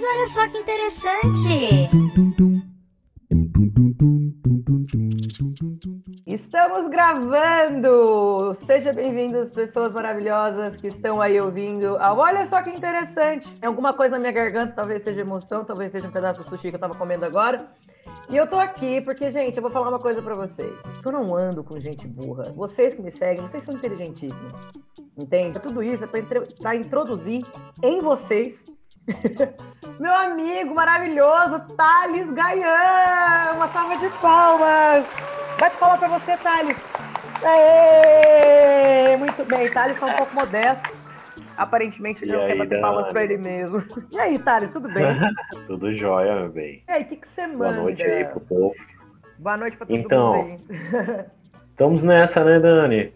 Mas olha só que interessante. Estamos gravando! Seja bem-vindos, pessoas maravilhosas que estão aí ouvindo. Ah, olha só que interessante! Alguma coisa na minha garganta, talvez seja emoção, talvez seja um pedaço do sushi que eu tava comendo agora. E eu tô aqui porque, gente, eu vou falar uma coisa para vocês. Eu não ando com gente burra. Vocês que me seguem, vocês são inteligentíssimos. Entende? Tudo isso é pra introduzir em vocês meu amigo maravilhoso, Thales Gaian! Uma salva de palmas! Bate palma para você, Thales! Aê! Muito bem, Thales está um pouco modesto. Aparentemente ele não quer bater palmas para ele mesmo. E aí, Thales, tudo bem? tudo jóia, meu bem. E aí, o que, que você manda? Boa noite aí pro povo. Boa noite para todo então, mundo aí. estamos nessa, né, Dani?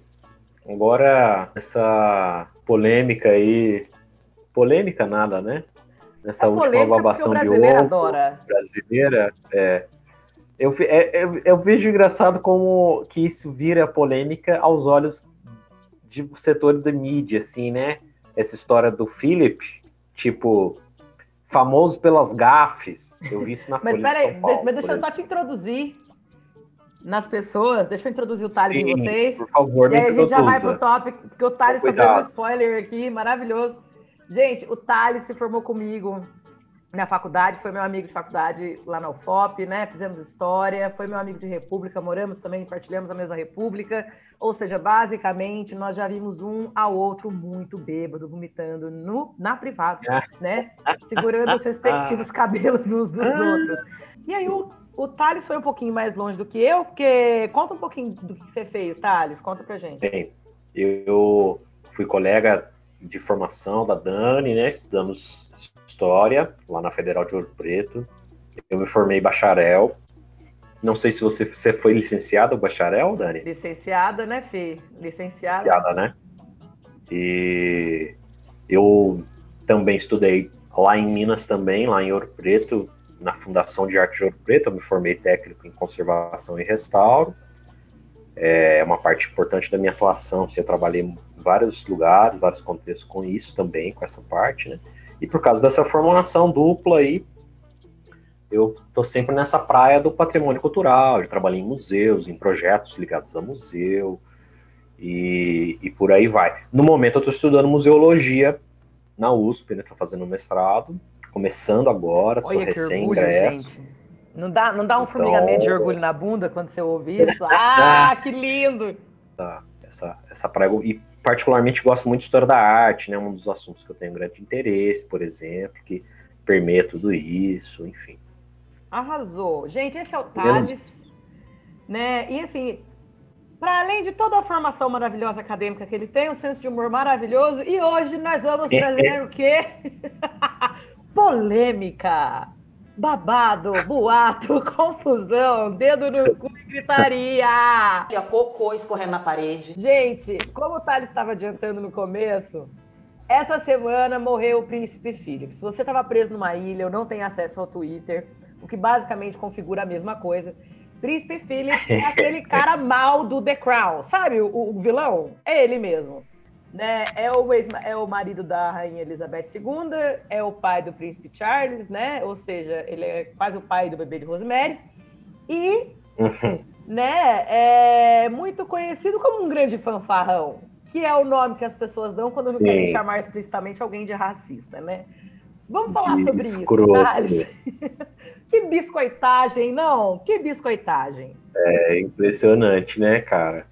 Agora, essa polêmica aí. Polêmica nada, né? Nessa é última babação de ovo adora. brasileira, é, eu, é, eu, eu, vejo engraçado como que isso vira polêmica aos olhos de setor da mídia, assim, né? Essa história do Philip, tipo, famoso pelas gafes. Eu vi isso na Mas peraí, mas deixa eu só te introduzir nas pessoas. Deixa eu introduzir o Thales Sim, em vocês. Por favor, e aí a gente já vai pro tópico, porque o Thales tá dando spoiler aqui, maravilhoso. Gente, o Thales se formou comigo na faculdade, foi meu amigo de faculdade lá na UFOP, né? Fizemos história, foi meu amigo de república, moramos também, partilhamos a mesma república. Ou seja, basicamente, nós já vimos um ao outro muito bêbado, vomitando no, na privada, né? Segurando os respectivos cabelos uns dos outros. E aí o, o Thales foi um pouquinho mais longe do que eu, porque conta um pouquinho do que você fez, Thales, conta pra gente. Bem, eu fui colega de formação da Dani, né? Estudamos História lá na Federal de Ouro Preto. Eu me formei bacharel. Não sei se você, você foi licenciada ou bacharel, Dani? Licenciada, né, Fê? Licenciada. Licenciada, né? E eu também estudei lá em Minas também, lá em Ouro Preto, na Fundação de Arte de Ouro Preto. Eu me formei técnico em conservação e restauro. É uma parte importante da minha atuação. Assim, eu trabalhei vários lugares, vários contextos com isso também, com essa parte, né? E por causa dessa formulação dupla aí, eu tô sempre nessa praia do patrimônio cultural, eu trabalhei em museus, em projetos ligados a museu, e, e por aí vai. No momento eu estou estudando museologia na USP, né? Tô fazendo mestrado, começando agora, sou recém-ingresso. Não dá, não dá um então... formigamento de orgulho na bunda quando você ouve isso? Ah, que lindo! Essa, essa, essa praia. E particularmente gosto muito de história da arte, né? Um dos assuntos que eu tenho grande interesse, por exemplo, que permeia tudo isso, enfim. Arrasou. Gente, esse é o Thales, né? E assim, para além de toda a formação maravilhosa acadêmica que ele tem, um senso de humor maravilhoso, e hoje nós vamos trazer o quê? Polêmica babado, boato, confusão, dedo no cu e gritaria. E a cocô escorrendo na parede. Gente, como o Thales estava adiantando no começo, essa semana morreu o príncipe Philip. Se você estava preso numa ilha ou não tem acesso ao Twitter, o que basicamente configura a mesma coisa. Príncipe Philip é aquele cara mal do The Crown, sabe? O, o vilão? É ele mesmo né? É o, ex, é o marido da rainha Elizabeth II, é o pai do príncipe Charles, né? Ou seja, ele é quase o pai do bebê de Rosemary. E, uhum. né, é muito conhecido como um grande fanfarrão, que é o nome que as pessoas dão quando não Sim. querem chamar explicitamente alguém de racista, né? Vamos falar que sobre escroto. isso, Thales. que biscoitagem, não? Que biscoitagem. É impressionante, né, cara?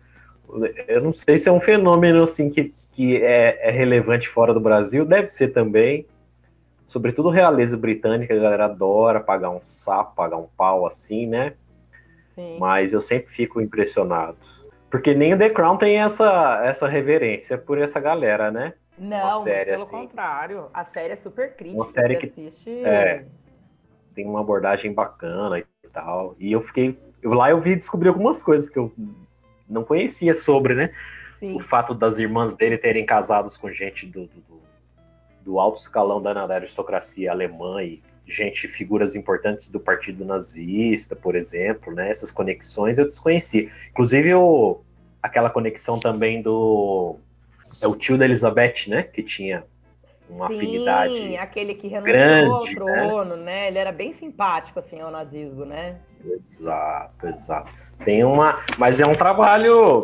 Eu não sei se é um fenômeno assim que que é, é, relevante fora do Brasil, deve ser também. Sobretudo realeza britânica, a galera adora pagar um sapo, pagar um pau assim, né? Sim. Mas eu sempre fico impressionado. Porque nem o The Crown tem essa, essa reverência por essa galera, né? Não, série, pelo assim. contrário. A série é super crítica. Uma série que assiste... é, tem uma abordagem bacana e tal. E eu fiquei. Eu, lá eu vi descobrir algumas coisas que eu não conhecia sobre, né? Sim. O fato das irmãs dele terem casados com gente do, do, do alto escalão da, da aristocracia alemã e gente, figuras importantes do partido nazista, por exemplo, né? Essas conexões eu desconheci. Inclusive o, aquela conexão também do é o tio da Elizabeth, né? Que tinha uma Sim, afinidade. aquele que renunciou ao grande, trono, né? Ele era bem simpático, assim, ao nazismo, né? Exato, exato. Tem uma. Mas é um trabalho.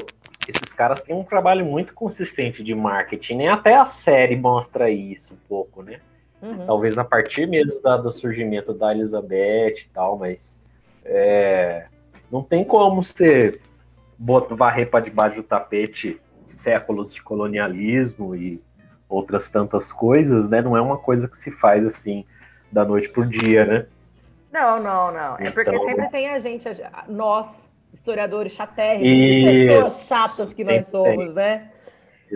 Caras têm um trabalho muito consistente de marketing, nem até a série mostra isso um pouco, né? Uhum. Talvez a partir mesmo da- do surgimento da Elizabeth e tal, mas é, não tem como você varrer para debaixo do tapete séculos de colonialismo e outras tantas coisas, né? Não é uma coisa que se faz assim da noite pro dia, né? Não, não, não. É porque Então- sempre tem a gente, nós, historiadores chatérrimos, Isso, pessoas chatas que nós somos, né?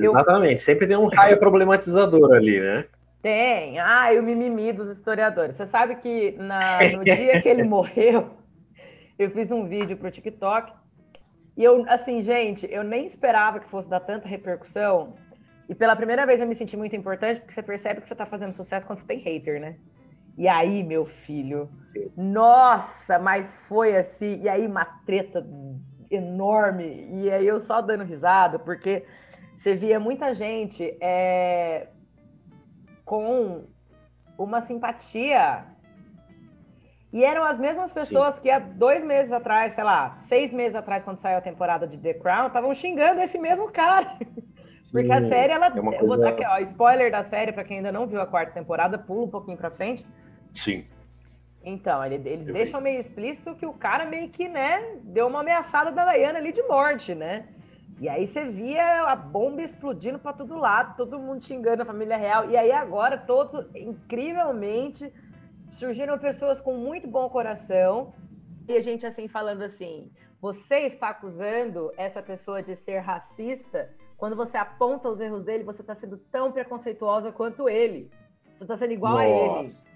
Eu- Exatamente. Sempre tem um raio problematizador ali, né? Tem. Ah, e o mimimi dos historiadores. Você sabe que na- no dia que ele morreu, eu fiz um vídeo pro TikTok. E eu, assim, gente, eu nem esperava que fosse dar tanta repercussão. E pela primeira vez eu me senti muito importante, porque você percebe que você tá fazendo sucesso quando você tem hater, né? E aí, meu filho, Sim. nossa, mas foi assim. E aí, uma treta enorme. E aí, eu só dando risada, porque você via muita gente é, com uma simpatia. E eram as mesmas Sim. pessoas que há dois meses atrás, sei lá, seis meses atrás, quando saiu a temporada de The Crown, estavam xingando esse mesmo cara. Porque a Sim, série, ela. é coisa- dar aqui, ó, spoiler da série, pra quem ainda não viu a quarta temporada, pula um pouquinho pra frente. Sim. Então, ele- eles Eu deixam meio explícito que o cara meio que, né, deu uma ameaçada da Diana ali de morte, né? E aí você via a bomba explodindo pra todo lado, todo mundo xingando a família real. E aí agora, todos, incrivelmente, surgiram pessoas com muito bom coração. E a gente, assim, falando assim, você está acusando essa pessoa de ser racista, quando você aponta os erros dele, você está sendo tão preconceituosa quanto ele. Você está sendo igual a ele. Nossa,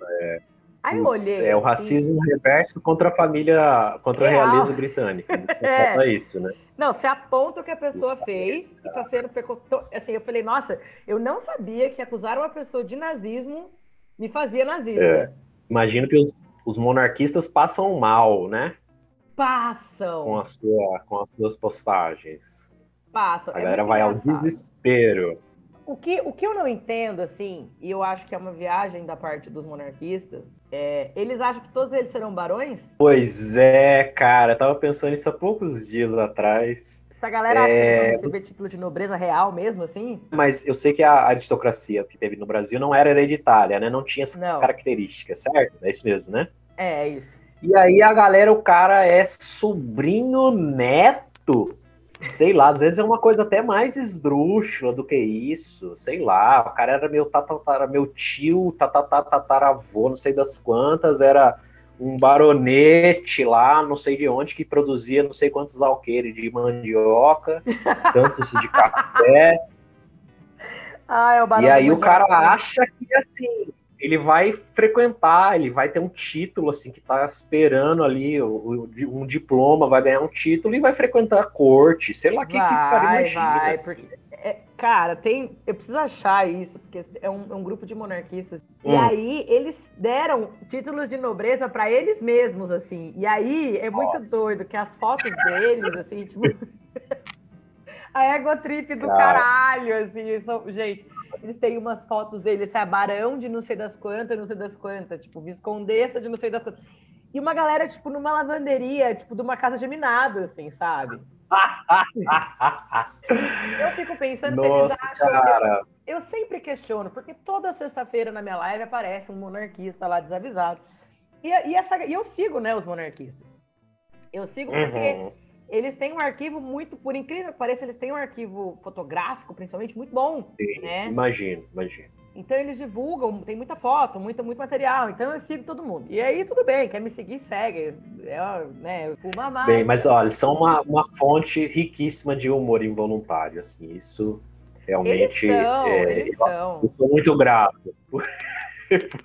Aí eu olhei. é o assim, racismo reverso contra a família, contra a Real. realeza britânica. Não É. isso, né? Não, você aponta o que a pessoa fez e tá sendo assim, eu falei, nossa, eu não sabia que acusar uma pessoa de nazismo me fazia nazista. É. Imagino que os, os monarquistas passam mal, né? Com, Passam, a sua, com as suas postagens. passam. A É galera muito vai ao desespero. O que, o que eu não entendo, assim, e eu acho que é uma viagem da parte dos monarquistas, é, eles acham que todos eles serão barões? Pois é, cara, eu tava pensando isso há poucos dias atrás. Essa galera acha que eles É, vão receber título de nobreza real mesmo, assim? Mas eu sei que a aristocracia que teve no Brasil não era hereditária, né? Não tinha essa Não. característica, certo? É isso mesmo, né? É, é isso. E aí a galera, o cara é sobrinho neto. Sei lá, às vezes é uma coisa até mais esdrúxula do que isso. Sei lá, o cara era meu tatatara, meu tio, tataravô, não sei das quantas, era um baronete lá, não sei de onde, que produzia não sei quantos alqueires de mandioca, tantos de café. Ah, é o E aí o cara Mundial. acha que assim, ele vai frequentar, ele vai ter um título assim que tá esperando ali um diploma, vai ganhar um título e vai frequentar a corte, sei lá o que, que esse cara imagina. vai, assim. porque, é, cara, tem, eu preciso achar isso, porque é um, é um grupo de monarquistas. E Hum. aí eles deram títulos de nobreza pra eles mesmos, assim. E aí é muito Nossa. doido que as fotos deles, assim, tipo. a ego trip do Cara. caralho, assim. São, gente, eles têm umas fotos deles, é barão de não sei das quantas, não sei das quantas, tipo, viscondessa de não sei das quantas. E uma galera, tipo, numa lavanderia, tipo, de uma casa geminada, assim, sabe? Eu fico pensando se eles Nossa, acham. cara. Eu sempre questiono, porque toda sexta-feira na minha live aparece um monarquista lá desavisado. E, e, essa, e eu sigo, né, os monarquistas. Eu sigo porque Uhum. Eles têm um arquivo muito, por incrível que pareça, eles têm um arquivo fotográfico, principalmente, muito bom. Sim, né? Imagino, imagino. Então eles divulgam, tem muita foto, muito, muito material. Então eu sigo todo mundo. E aí tudo bem, quer me seguir, segue. É, né, uma mais. Bem, mas olha, são uma, uma fonte riquíssima de humor involuntário, assim, isso eles realmente. são, é, eles eu, são. eu sou muito grato.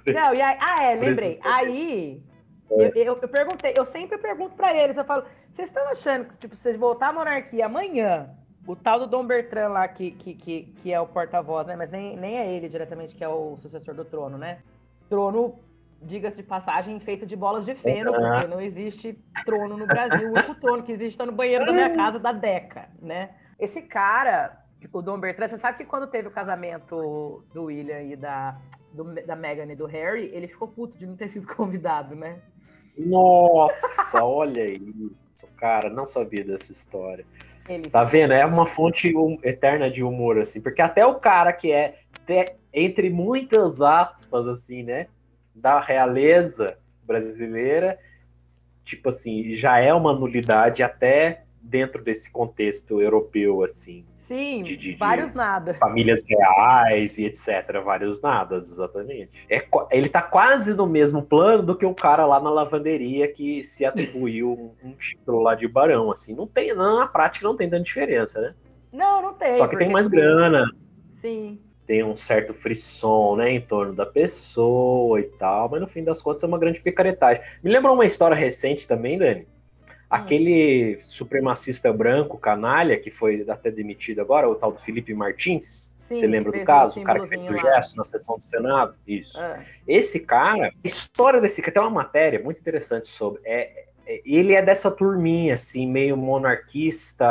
Não, e aí, ah, é, Por lembrei. Aí. Eu, eu, eu perguntei, eu sempre pergunto pra eles, eu falo, vocês estão achando que, tipo, vocês voltar à monarquia amanhã, o tal do Dom Bertrand lá, que, que, que, que é o porta-voz, né? Mas nem, nem é ele diretamente que é o sucessor do trono, né? Trono, diga-se de passagem, feito de bolas de feno, porque não existe trono no Brasil. O único trono que existe está no banheiro da minha casa da Deca, né? Esse cara o Dom Bertrand, você sabe que quando teve o casamento do William e da, do, da Meghan e do Harry, ele ficou puto de não ter sido convidado, né? Nossa, olha isso, cara, não sabia dessa história. Ele Tá vendo? É uma fonte hum- eterna de humor, assim, porque até o cara que é, entre muitas aspas, assim, né, da realeza brasileira, tipo assim, já é uma nulidade até dentro desse contexto europeu, assim, Sim, de- de- de- vários nada. famílias reais e etc, vários nadas, exatamente. É, ele tá quase no mesmo plano do que o cara lá na lavanderia que se atribuiu um, um título lá de barão, assim, não tem, na prática não tem tanta diferença, né? Não, não tem. Só que tem mais tipo, grana, Sim. tem um certo frisson, né, em torno da pessoa e tal, mas no fim das contas é uma grande picaretagem. Me lembra uma história recente também, Dani? Aquele supremacista branco, canalha, que foi até demitido agora, o tal do Felipe Martins. Sim, Você lembra do caso? O cara que fez o lá. gesto na sessão do Senado? Isso. Ah, Esse cara, a história desse cara, tem uma matéria muito interessante sobre. É, é- ele é dessa turminha, assim, meio monarquista,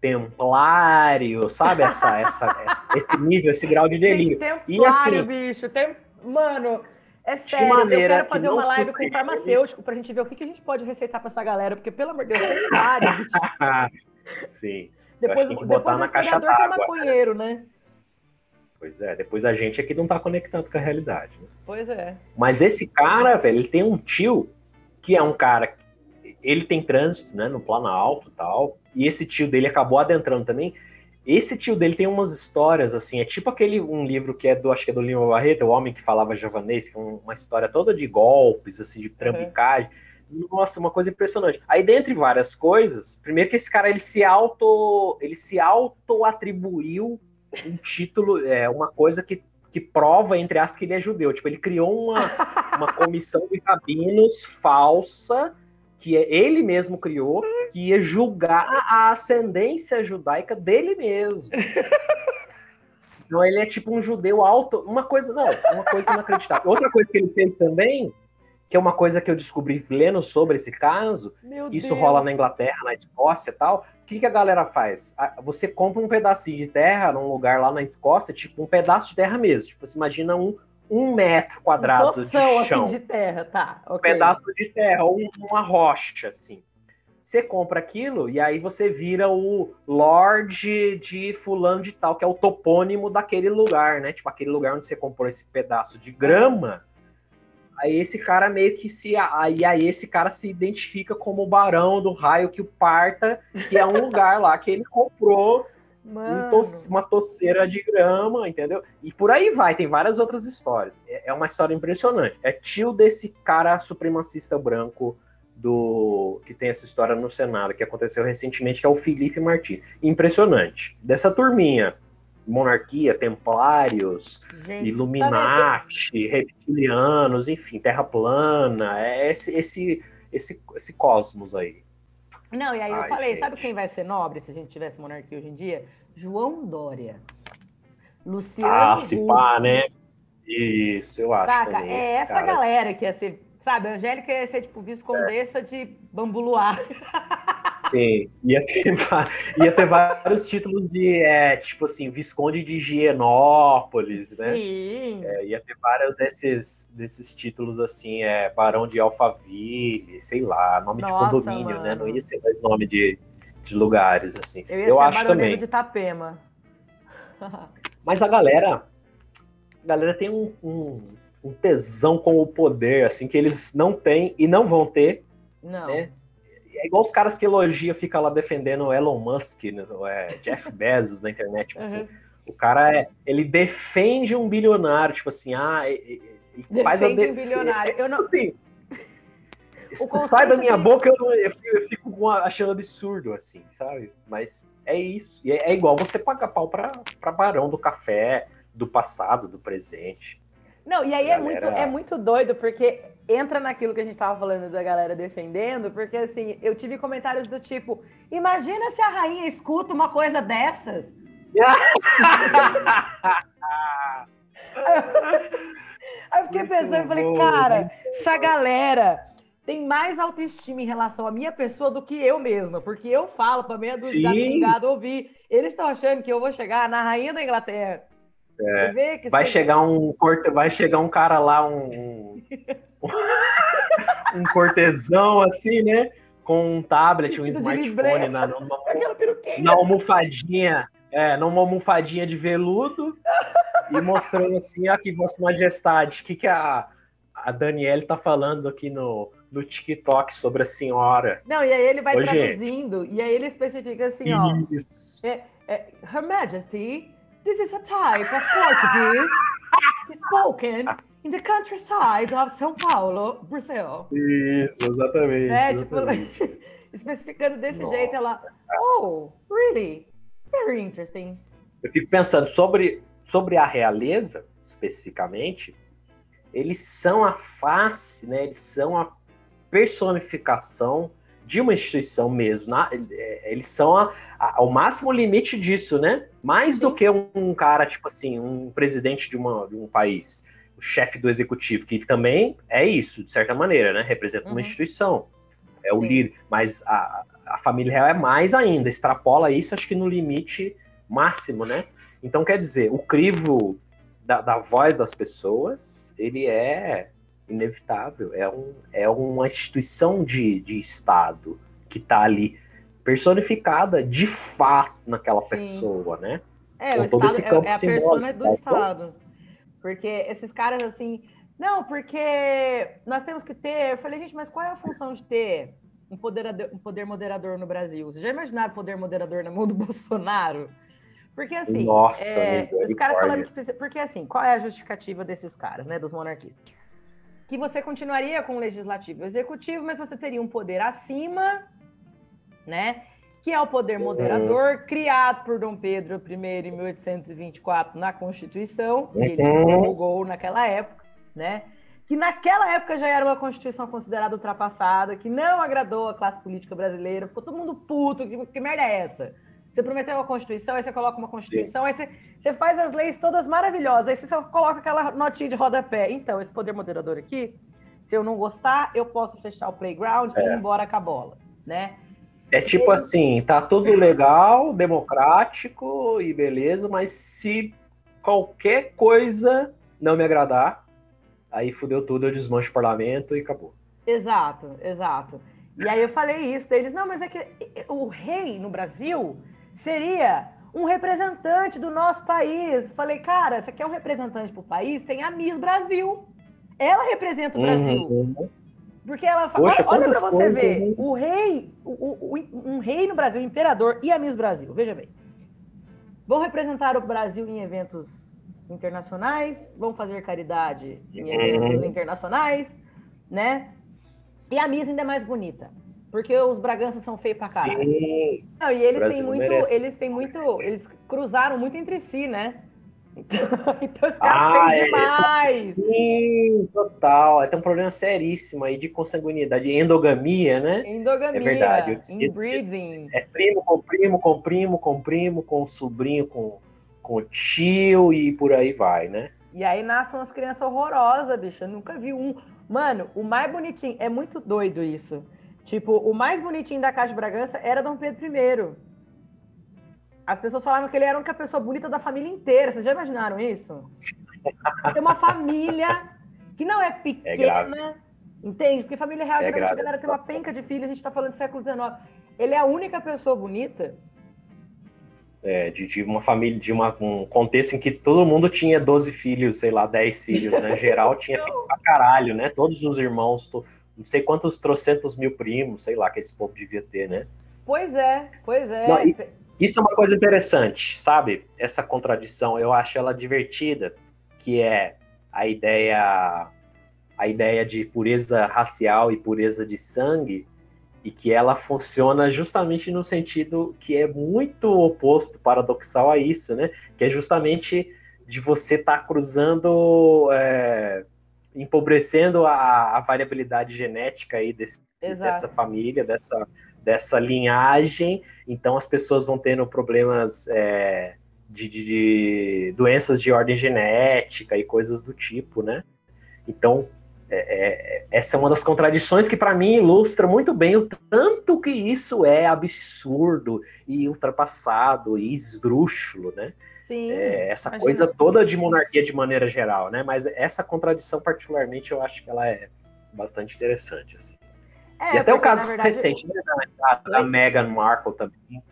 templário, sabe? Essa, essa, essa- esse nível, esse grau de Gente, delírio. templário, E assim- bicho. Tem... Mano, é sério. Eu maneira quero que fazer uma live com surpreende. farmacêutico pra gente ver o que, que a gente pode receitar pra essa galera, porque, pelo amor de Deus, templário, bicho. Sim, Depois, a depois botar o na caixa historiador que é d'água, maconheiro, né? pois é. Depois a gente é que não tá conectando com a realidade. né? Pois é. Mas esse cara, velho, ele tem um tio que é um cara. Ele tem trânsito, né, no plano alto e tal. E esse tio dele acabou adentrando também. Esse tio dele tem umas histórias, assim, é tipo aquele um livro que é do, acho que é do Lima Barreto, O Homem que Falava Javanês, que é um- uma história toda de golpes, assim, de trambicagem. Nossa, uma coisa impressionante. Aí, dentre várias coisas, primeiro que esse cara, ele se auto, ele se auto-atribuiu um título, é, uma coisa que, que prova, entre aspas, que ele é judeu. Tipo, ele criou uma, uma comissão de rabinos falsa que ele mesmo criou, que ia julgar a ascendência judaica dele mesmo. Então ele é tipo um judeu alto, uma coisa, não, uma coisa inacreditável. Outra coisa que ele fez também, que é uma coisa que eu descobri lendo sobre esse caso, Meu isso Deus. rola na Inglaterra, na Escócia e tal. O que, que a galera faz? Você compra um pedacinho de terra num lugar lá na Escócia, tipo um pedaço de terra mesmo. Tipo, você imagina um, um metro quadrado Toção, de chão. assim, de terra, tá. Um ok. pedaço de terra, ou um- uma rocha, assim. Você compra aquilo e aí você vira o Lorde de fulano de tal, que é o topônimo daquele lugar, né? Tipo, aquele lugar onde você comprou esse pedaço de grama. Aí esse cara meio que se. Aí, aí esse cara se identifica como o barão do raio que o parta, que é um lugar lá que ele comprou um uma toceira de grama, entendeu? E por aí vai, tem várias outras histórias. É é uma história impressionante. É tio desse cara supremacista branco do que tem essa história no Senado, que aconteceu recentemente, que é o Felipe Martins. Impressionante. Dessa turminha, monarquia, templários, Gente, Illuminati, reptilianos, enfim, terra plana, é esse, esse, esse, esse cosmos aí. Não, e aí eu Ai, falei, gente. sabe quem vai ser nobre se a gente tivesse monarquia hoje em dia? João Dória. Luciano Ah, se pá, né? Isso, eu acho. Saca? também, É essa caras. galera que ia ser, sabe? A Angélica ia ser, tipo, viscondessa de Bambuluá. Sim, ia ter, ia ter vários títulos de, é, tipo assim, Visconde de Higienópolis, né? Sim. É, ia ter vários desses, desses títulos, assim, é, Barão de Alphaville, sei lá, nome Nossa, de condomínio, né? mano. Não ia ser mais nome de, de lugares, assim. Eu ia Eu ser acho também. de Itapema. Mas a galera, a galera tem um, um, um tesão com o poder, assim, que eles não têm e não vão ter, Não. né? É igual os caras que elogia, fica lá defendendo o Elon Musk, né, é, Jeff Bezos na internet, tipo assim, Uhum. o cara é, ele defende um bilionário, tipo assim, ah, ele ele faz a Defende um bilionário. Eu não... Assim, sai da minha boca, eu, eu fico- eu fico com a- achando absurdo, assim, sabe? Mas é isso. E é, é igual você pagar pau pra barão do café, do passado, do presente. Não, e aí é, muito, Galera- é muito doido, porque entra naquilo que a gente tava falando da galera defendendo, porque assim, eu tive comentários do tipo, imagina se a rainha escuta uma coisa dessas. Aí eu fiquei Muito pensando, eu falei, bom, cara, essa galera tem mais autoestima em relação à minha pessoa do que eu mesma, porque eu falo para meia dúzia de Sim. gado ouvir. Eles estão achando que eu vou chegar na rainha da Inglaterra. Você vê que É. Vai chegar um corte, vai chegar um cara lá, um, um, cortesão assim, né? Com um tablet, um smartphone na, numa, na almofadinha, é, numa almofadinha de veludo e mostrando assim, ó, que Vossa Majestade, o que, que a, a Daniele tá falando aqui no, no TikTok sobre a senhora? Não, e aí ele vai Ô, gente. traduzindo, e aí ele especifica assim, ó. Isso. É, Her Majesty, this is a type of Portuguese spoken in the countryside of São Paulo, Brazil. Isso, exatamente. Né? Tipo, exatamente. especificando desse Nossa. jeito, ela, oh, really? Very interesting. Eu fico pensando sobre, sobre a realeza, especificamente, eles são a face, né? Eles são a personificação de uma instituição mesmo. na- é, eles são a, a- o máximo limite disso, né? Mais do Sim. que um, um cara, tipo assim, um presidente de, uma, de um país, o chefe do executivo, que também é isso, de certa maneira, né? Representa Uhum. uma instituição. É o Sim. líder. Mas a, a família real é mais ainda, extrapola isso, acho que no limite máximo, né? Então, quer dizer, o crivo da, da voz das pessoas, ele é inevitável. É, um, é uma instituição de, de Estado que está ali personificada de fato naquela Sim. pessoa, né? É, Com o todo Estado esse é- campo é, a simbólico, persona do tá? Estado. Porque esses caras assim, não, porque nós temos que ter. Eu falei, gente, mas qual é a função de ter um poder, um poder moderador no Brasil? Vocês já imaginaram poder moderador na mão do Bolsonaro? Porque assim, Nossa, é, os caras falando que precisa. Porque assim, qual é a justificativa desses caras, né? Dos monarquistas? Que você continuaria com o legislativo e o executivo, mas você teria um poder acima, né? Que é o poder moderador, criado por Dom Pedro I em 1824 na Constituição, que ele Uhum. promulgou naquela época, né? Que naquela época já era uma Constituição considerada ultrapassada, que não agradou a classe política brasileira, ficou todo mundo puto, que, que merda é essa? Você prometeu uma Constituição, aí você coloca uma Constituição, aí você, você faz as leis todas maravilhosas, aí você só coloca aquela notinha de rodapé. Então, esse poder moderador aqui, se eu não gostar, eu posso fechar o playground e ir embora com a bola, né? É tipo assim, tá tudo legal, democrático e beleza, mas se qualquer coisa não me agradar, aí fudeu tudo, eu desmancho o parlamento e acabou. Exato, exato. E aí eu falei isso deles, não, mas é que o rei no Brasil seria um representante do nosso país. Falei, cara, você quer um representante pro país? Tem a Miss Brasil. Ela representa o Brasil. Uhum. Porque ela fala, Poxa, olha, pra você coisas, ver, hein? o rei, o, o- o- um rei no Brasil, o imperador e a Miss Brasil, veja bem. Vão representar o Brasil em eventos internacionais, vão fazer caridade em eventos Uhum. internacionais, né? E a Miss ainda é mais bonita, porque os Braganças são feios pra caralho. Sim, Não, e eles têm muito, merece. eles têm muito, eles cruzaram muito entre si, né? Então, então os Ah, caras têm é, demais. sim, total. Tem um problema seríssimo aí de consanguinidade, endogamia, né? Endogamia, É verdade, inbreeding. É primo com primo, com primo, com primo, com sobrinho, com, com tio e por aí vai, né? E aí nascem umas crianças horrorosas, bicho. Eu nunca vi um. Mano, o mais bonitinho. É muito doido isso. Tipo, o mais bonitinho da Casa de Bragança era Dom Pedro I. As pessoas falavam que ele era a única pessoa bonita da família inteira. Vocês já imaginaram isso? Você tem uma família que não é pequena, entende? Porque família real, É geralmente a grave galera a tem uma penca de filho, a gente tá falando do século XIX. Ele é a única pessoa bonita. É, de, de uma família, de uma, um contexto em que todo mundo tinha 12 filhos, sei lá, 10 filhos, né? Geral tinha filho pra caralho, né? Todos os irmãos, to- não sei quantos trocentos mil primos, sei lá, que esse povo devia ter, né? Pois é, pois é. Não, Isso é uma coisa interessante, sabe? Essa contradição, eu acho ela divertida, que é a ideia a ideia de pureza racial e pureza de sangue, e que ela funciona justamente no sentido que é muito oposto, paradoxal a isso, né? Que é justamente de você estar cruzando, é, empobrecendo a, a variabilidade genética aí desse- dessa família, dessa, dessa linhagem, então as pessoas vão tendo problemas é, de, de- de doenças de ordem genética e coisas do tipo, né? Então, é, é, essa é uma das contradições que para mim ilustra muito bem o tanto que isso é absurdo e ultrapassado e esdrúxulo, né? Sim. É, essa imagina. coisa toda de monarquia de maneira geral, né? Mas essa contradição particularmente eu acho que ela é bastante interessante, assim. É, e até o caso verdade, recente né, da, da Meghan Markle também,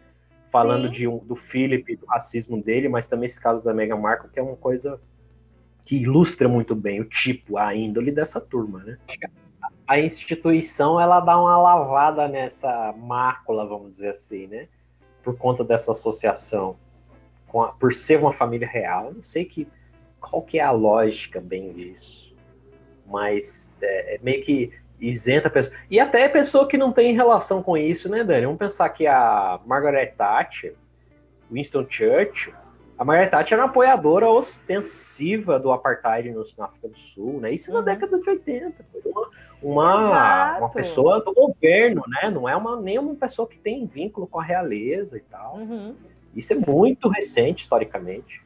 falando Sim. de um, do Philip, do racismo dele, mas também esse caso da Meghan Markle, que é uma coisa que ilustra muito bem o tipo, a índole dessa turma, né? A- instituição, ela dá uma lavada nessa mácula, vamos dizer assim, né? Por conta dessa associação, a- por ser uma família real. Não sei que, qual que é a lógica bem disso, mas é, é meio que isenta a pessoa. E até pessoa que não tem relação com isso, né, Dani? Vamos pensar que a Margaret Thatcher, Winston Churchill, a Margaret Thatcher era uma apoiadora ostensiva do apartheid no- na África do Sul, né? Isso na Uhum. década de 80. Foi uma, uma, uma pessoa do governo, né? Não é uma, nem uma pessoa que tem vínculo com a realeza e tal. Uhum. Isso é muito recente, historicamente.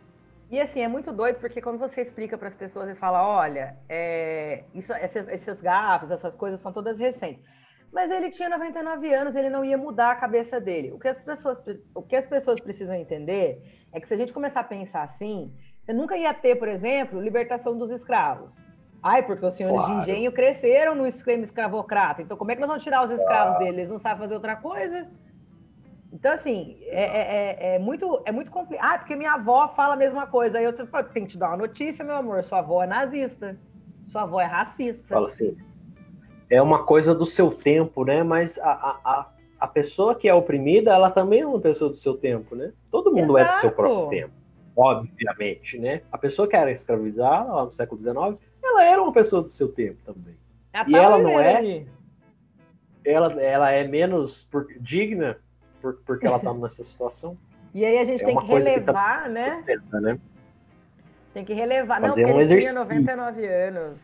E assim, é muito doido, porque quando você explica para as pessoas e fala, olha, é, isso, esses, esses gafos, essas coisas são todas recentes. Mas ele tinha 99 anos, ele não ia mudar a cabeça dele. O que, as pessoas, o que as pessoas precisam entender é que se a gente começar a pensar assim, você nunca ia ter, por exemplo, libertação dos escravos. Ai, porque os senhores Claro. de engenho cresceram no esquema escravocrata. Então, como é que nós vamos tirar os escravos deles? Eles não sabem fazer outra coisa? Então, assim, é, é- é- é muito, é muito complicado. Ah, porque minha avó fala a mesma coisa. Aí eu tenho tenho que te dar uma notícia, meu amor. Sua avó é nazista. Sua avó é racista. Fala assim, é uma coisa do seu tempo, né? Mas a, a, a, pessoa que é oprimida, ela também é uma pessoa do seu tempo, né? Todo mundo é do seu Exato. próprio tempo, obviamente, né? A pessoa que era escravizada lá no século XIX, ela era uma pessoa do seu tempo também. E tá ela não é? ali. Ela, ela é menos digna por- porque ela tá nessa situação. E aí a gente É tem que coisa que tá- relevar, né? né? Tem que relevar. Fazer não, um ele tinha exercício. 99 anos.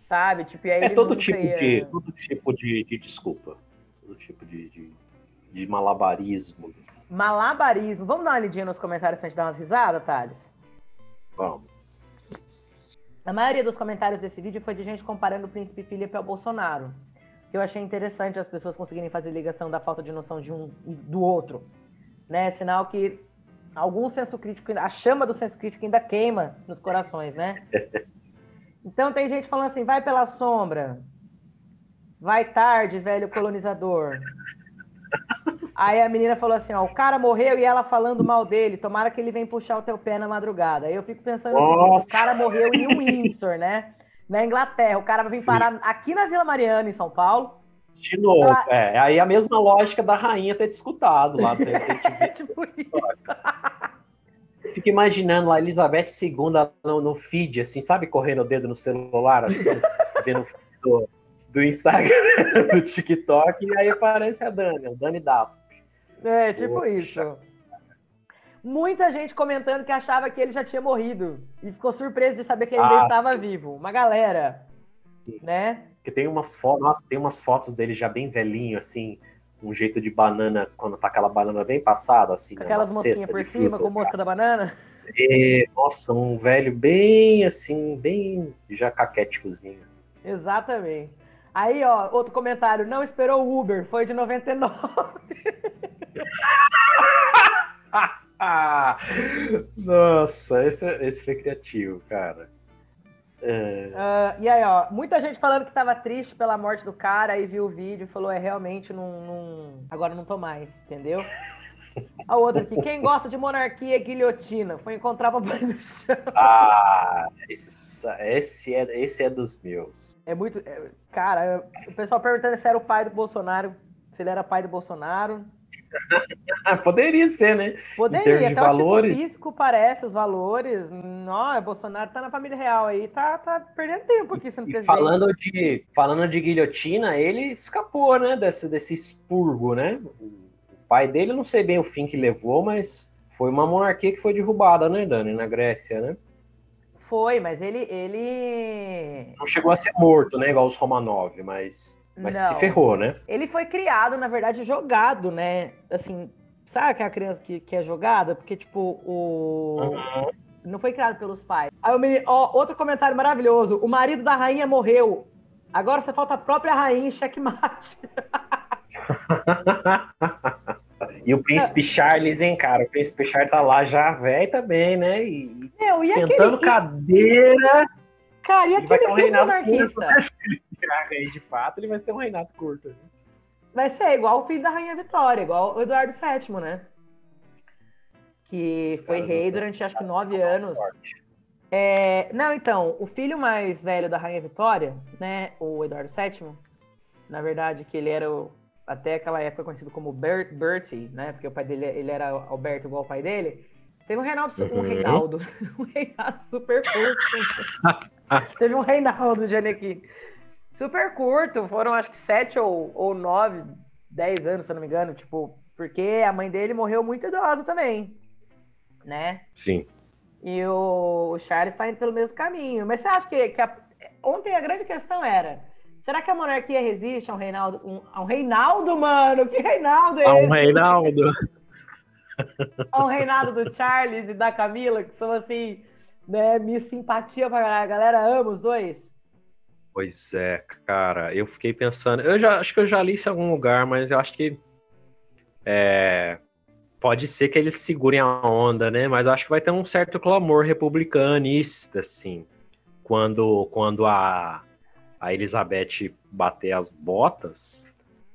Sabe? Tipo, e aí É todo tipo ia- de todo tipo de, de desculpa, todo tipo de, de, de malabarismos. assim. Malabarismo. Vamos dar uma lidinha nos comentários pra gente dar umas risadas, Thales? Vamos. A maioria dos comentários desse vídeo foi de gente comparando o príncipe Felipe ao Bolsonaro. Que eu achei interessante as pessoas conseguirem fazer ligação da falta de noção de um e do outro. Né? Sinal que algum senso crítico, a chama do senso crítico ainda queima nos corações, né? Então tem gente falando assim, vai pela sombra. Vai tarde, velho colonizador. Aí a menina falou assim, ó, o cara morreu e ela falando mal dele, tomara que ele venha puxar o teu pé na madrugada. Aí eu fico pensando Nossa. o cara morreu em Windsor, né? Na Inglaterra. O cara vai vir Sim. parar aqui na Vila Mariana, em São Paulo. De novo, Ela- é, aí a mesma lógica da rainha ter te escutado lá. ter- ter te É tipo isso. Fica imaginando lá, Elizabeth II no, no feed, assim, sabe, correndo o dedo no celular, assim, vendo o feed do, do Instagram, do TikTok, e aí aparece a Dani, a Dani Dasco. É, tipo Poxa. isso. Muita gente comentando que achava que ele já tinha morrido. E ficou surpreso de saber que ele ainda Ah, estava sim. vivo. Uma galera. Né? Porque tem umas fotos, nossa, tem umas fotos dele já bem velhinho, assim, um jeito de banana, quando tá aquela banana bem passada, assim, Com né, aquelas mosquinhas por cima, fruta. com mosca da banana. É, nossa, um velho bem, assim, bem já caquéticozinho. Exatamente. Aí, ó, outro comentário. Não esperou o Uber, foi de 99. Ah, nossa, esse, esse foi criativo, cara. É, Ah, e aí, ó, muita gente falando que tava triste pela morte do cara, aí viu o vídeo e falou: é realmente não, não- Agora não tô mais, entendeu? A outra aqui, quem gosta de monarquia é guilhotina. Foi encontrar papai do chão. ah, essa- esse, é, esse é dos meus. É muito. é, cara, o pessoal perguntando se era o pai do Bolsonaro, se ele era pai do Bolsonaro. Poderia ser, né? Poderia, de até valores? o tipo físico parece os valores. Não, Bolsonaro tá na família real aí, tá, tá perdendo tempo aqui sendo presidente. falando de, falando de guilhotina, ele escapou, né, desse, desse expurgo, né? O pai dele, não sei bem o fim que levou, mas foi uma monarquia que foi derrubada, né, Dani, na Grécia, né? Foi, mas ele. ele... Não chegou a ser morto, né, igual os Romanov, mas, mas se Não. ferrou, né? Ele foi criado, na verdade, jogado, né? Assim, sabe aquela criança que, que é jogada? Porque, tipo, o. Não foi criado pelos pais. Aí o menino, ó, outro comentário maravilhoso. O marido da rainha morreu. Agora só falta a própria rainha em checkmate. e o príncipe Charles, hein, cara? O príncipe Charles tá lá já velho também, né? E Meu, e sentando aquele. cadeira. Cara, e aquele reinado virar rei de fato, ele vai ter um reinado curto. né? Vai ser igual o filho da Rainha Vitória, igual o Eduardo VII, né? Que Os foi rei durante acho que nove anos. É, não, então, o filho mais velho da Rainha Vitória, né, o Eduardo VII, na verdade, que ele era o- até aquela época conhecido como Bert, Bertie, né, porque o pai dele ele era Alberto igual o pai dele, teve um Reinaldo, su- um Uhum. Reinaldo, um Reinaldo super curto. teve um Reinaldo de Anequim. Super curto, foram acho que sete ou, ou nove, dez anos, se eu não me engano, tipo, porque a mãe dele morreu muito idosa também, né? Sim. E o, o Charles está indo pelo mesmo caminho. Mas você acha que, que a- ontem a grande questão era: será que a monarquia resiste a um Reinaldo? Um, a um Reinaldo, mano? Que Reinaldo é Ah, um esse? Reinaldo. A um Reinaldo do Charles e da Camila, que são assim, né? Me simpatia pra galera. A galera ama os dois. Pois é, cara, eu fiquei pensando. Eu já acho que eu já li isso em algum lugar, mas eu acho que é, pode ser que eles segurem a onda, né? Mas acho que vai ter um certo clamor republicanista, assim, quando quando a, a Elizabeth bater as botas.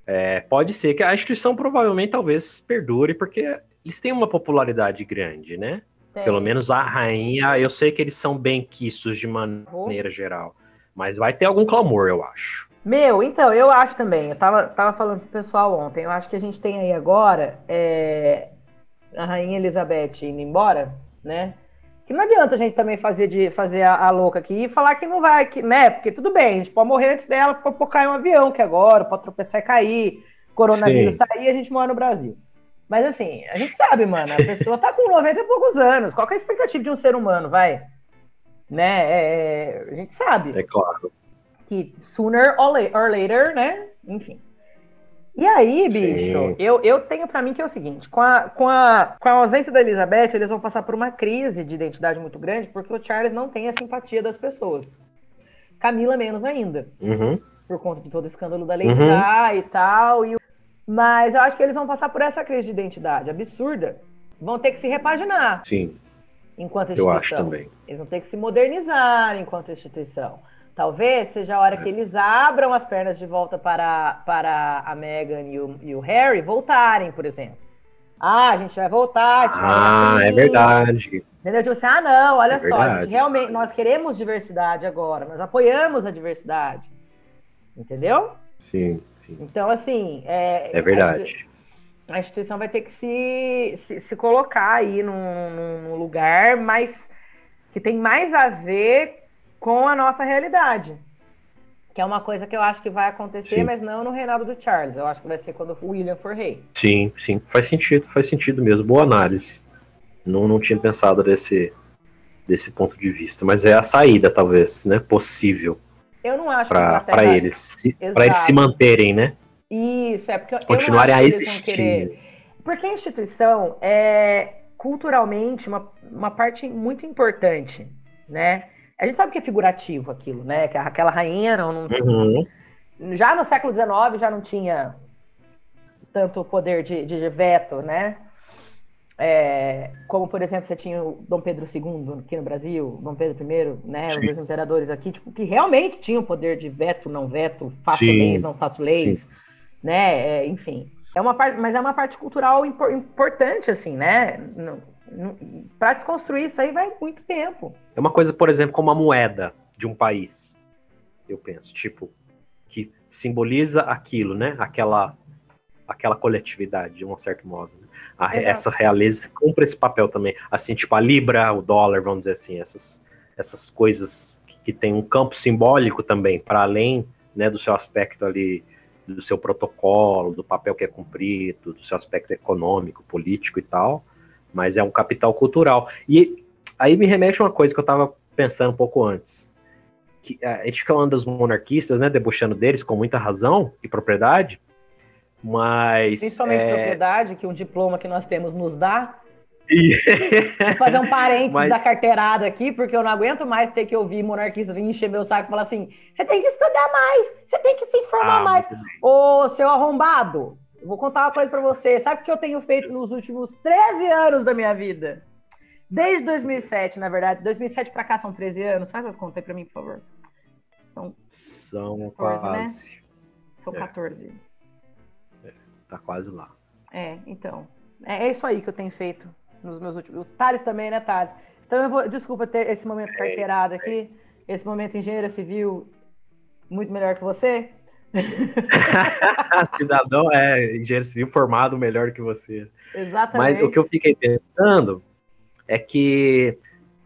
é, pode ser que a instituição provavelmente talvez perdure, porque eles têm uma popularidade grande, né? Tem. Pelo menos a rainha, eu sei que eles são bem quistos de maneira geral. Mas vai ter algum clamor, eu acho. Meu, então, eu acho também. Eu tava, tava falando pro pessoal ontem. Eu acho que a gente tem aí agora é, a Rainha Elizabeth indo embora, né? Que não adianta a gente também fazer, de, fazer a, a louca aqui e falar que não vai, que, né? Porque tudo bem, a gente pode morrer antes dela, pode pode cair um avião que agora, pode tropeçar e cair, coronavírus Sim. tá aí, a gente mora no Brasil. Mas assim, a gente sabe, mano, a pessoa tá com 90 e poucos anos. Qual que é a expectativa de um ser humano, vai? Né? É, a gente sabe É claro. que sooner or la- or later, né? Enfim. E aí, bicho, Sim. eu, eu tenho pra mim que é o seguinte: com a, com, a, com a ausência da Elizabeth, eles vão passar por uma crise de identidade muito grande, porque o Charles não tem a simpatia das pessoas. Camila, menos ainda, Uhum. por conta de todo o escândalo da Lady Uhum. E tal. E... Mas eu acho que eles vão passar por essa crise de identidade absurda. Vão ter que se repaginar Sim, enquanto eu instituição. acho também. Eles vão ter que se modernizar enquanto instituição. Talvez seja a hora que eles abram as pernas de volta para, para a Meghan e o, e o Harry voltarem, por exemplo. Ah, a gente vai voltar. tipo, Ah, assim, é verdade. Entendeu? Tipo assim, ah, não, olha É só, a gente realmente, nós queremos diversidade agora, nós apoiamos a diversidade. Entendeu? Sim, sim. Então, assim. É, É verdade. A instituição vai ter que se, se, se colocar aí num, num- lugar mais que tem mais a ver com a nossa realidade. Que é uma coisa que eu acho que vai acontecer, Sim. mas não no reinado do Charles. Eu acho que vai ser quando o William for rei. Sim, sim. Faz sentido, faz sentido mesmo. Boa análise. Não, não tinha pensado desse, desse ponto de vista. Mas é a saída, talvez, né? Possível Eu não acho para eles. Pra eles se manterem, né? Isso, é porque eu Continuarem acho a existir. querer- Porque a instituição é culturalmente uma, uma parte muito importante, né? A gente sabe que é figurativo aquilo, né? Que aquela rainha não, não- Uhum. já no século XIX já não tinha tanto poder de, de veto, né? É, como, por exemplo, você tinha o Dom Pedro II aqui no Brasil, Dom Pedro I, né? Os Sim. dois imperadores aqui, tipo, que realmente tinham poder de veto, não veto, faço Sim. leis, não faço leis, né? É, enfim. É uma parte, mas é uma parte cultural impor- importante, assim, né? Para desconstruir isso aí vai muito tempo. É uma coisa, por exemplo, como a moeda de um país. Eu penso, tipo, que simboliza aquilo, né? Aquela, aquela coletividade, de um certo modo. né? A- essa realeza cumpre esse papel também. Assim, tipo, a Libra, o dólar, vamos dizer assim, essas, essas coisas que, que tem um campo simbólico também, para além né, do seu aspecto ali, do seu protocolo, do papel que é cumprido, do seu aspecto econômico, político e tal, mas é um capital cultural. E aí me remete a uma coisa que eu estava pensando um pouco antes. Que a gente fica falando dos monarquistas, né, debochando deles com muita razão e propriedade, mas Principalmente é, propriedade, que um diploma que nós temos nos dá. E- Vou fazer um parênteses Mas- da carteirada aqui, porque eu não aguento mais ter que ouvir monarquista vir encher meu saco e falar assim: você tem que estudar mais, você tem que se informar Ah, mais. Ô, seu arrombado, eu vou contar uma coisa pra você. Sabe o que eu tenho feito nos últimos 13 anos da minha vida? Desde 2007, na verdade. 2007 pra cá são 13 anos. Faz as contas aí pra mim, por favor. São, São 14, né? quase. são É. 14. Tá quase lá. É, então. É, é isso aí que eu tenho feito nos meus últimos. O Thales também, né, Thales? Então eu vou. Desculpa ter esse momento carteirado aqui. Esse momento engenheiro civil muito melhor que você. Cidadão é engenheiro civil formado melhor que você. Exatamente. Mas o que eu fiquei pensando é que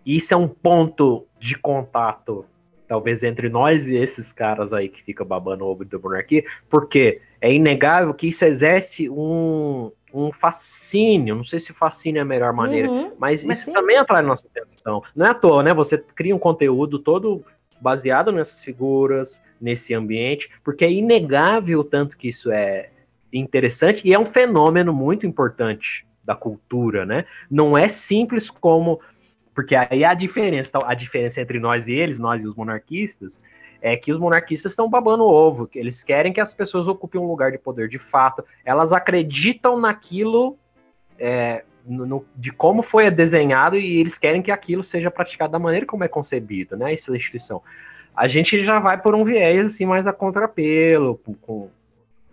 isso é um ponto de contato, talvez, entre nós e esses caras aí que ficam babando o ovo da monarquia, porque é inegável que isso exerce um, um fascínio, não sei se fascínio é a melhor maneira, Uhum. mas, Mas isso sim. também atrai nossa atenção. Não é à toa, né? Você cria um conteúdo todo baseado nessas figuras, nesse ambiente, porque é inegável o tanto que isso é interessante e é um fenômeno muito importante da cultura, né? Não é simples como porque aí a diferença, a diferença entre nós e eles, nós e os monarquistas, é que os monarquistas estão babando o ovo, que eles querem que as pessoas ocupem um lugar de poder de fato. Elas acreditam naquilo é, no- no- de como foi desenhado e eles querem que aquilo seja praticado da maneira como é concebido, né? Essa instituição. A gente já vai por um viés assim mais a contrapelo, com,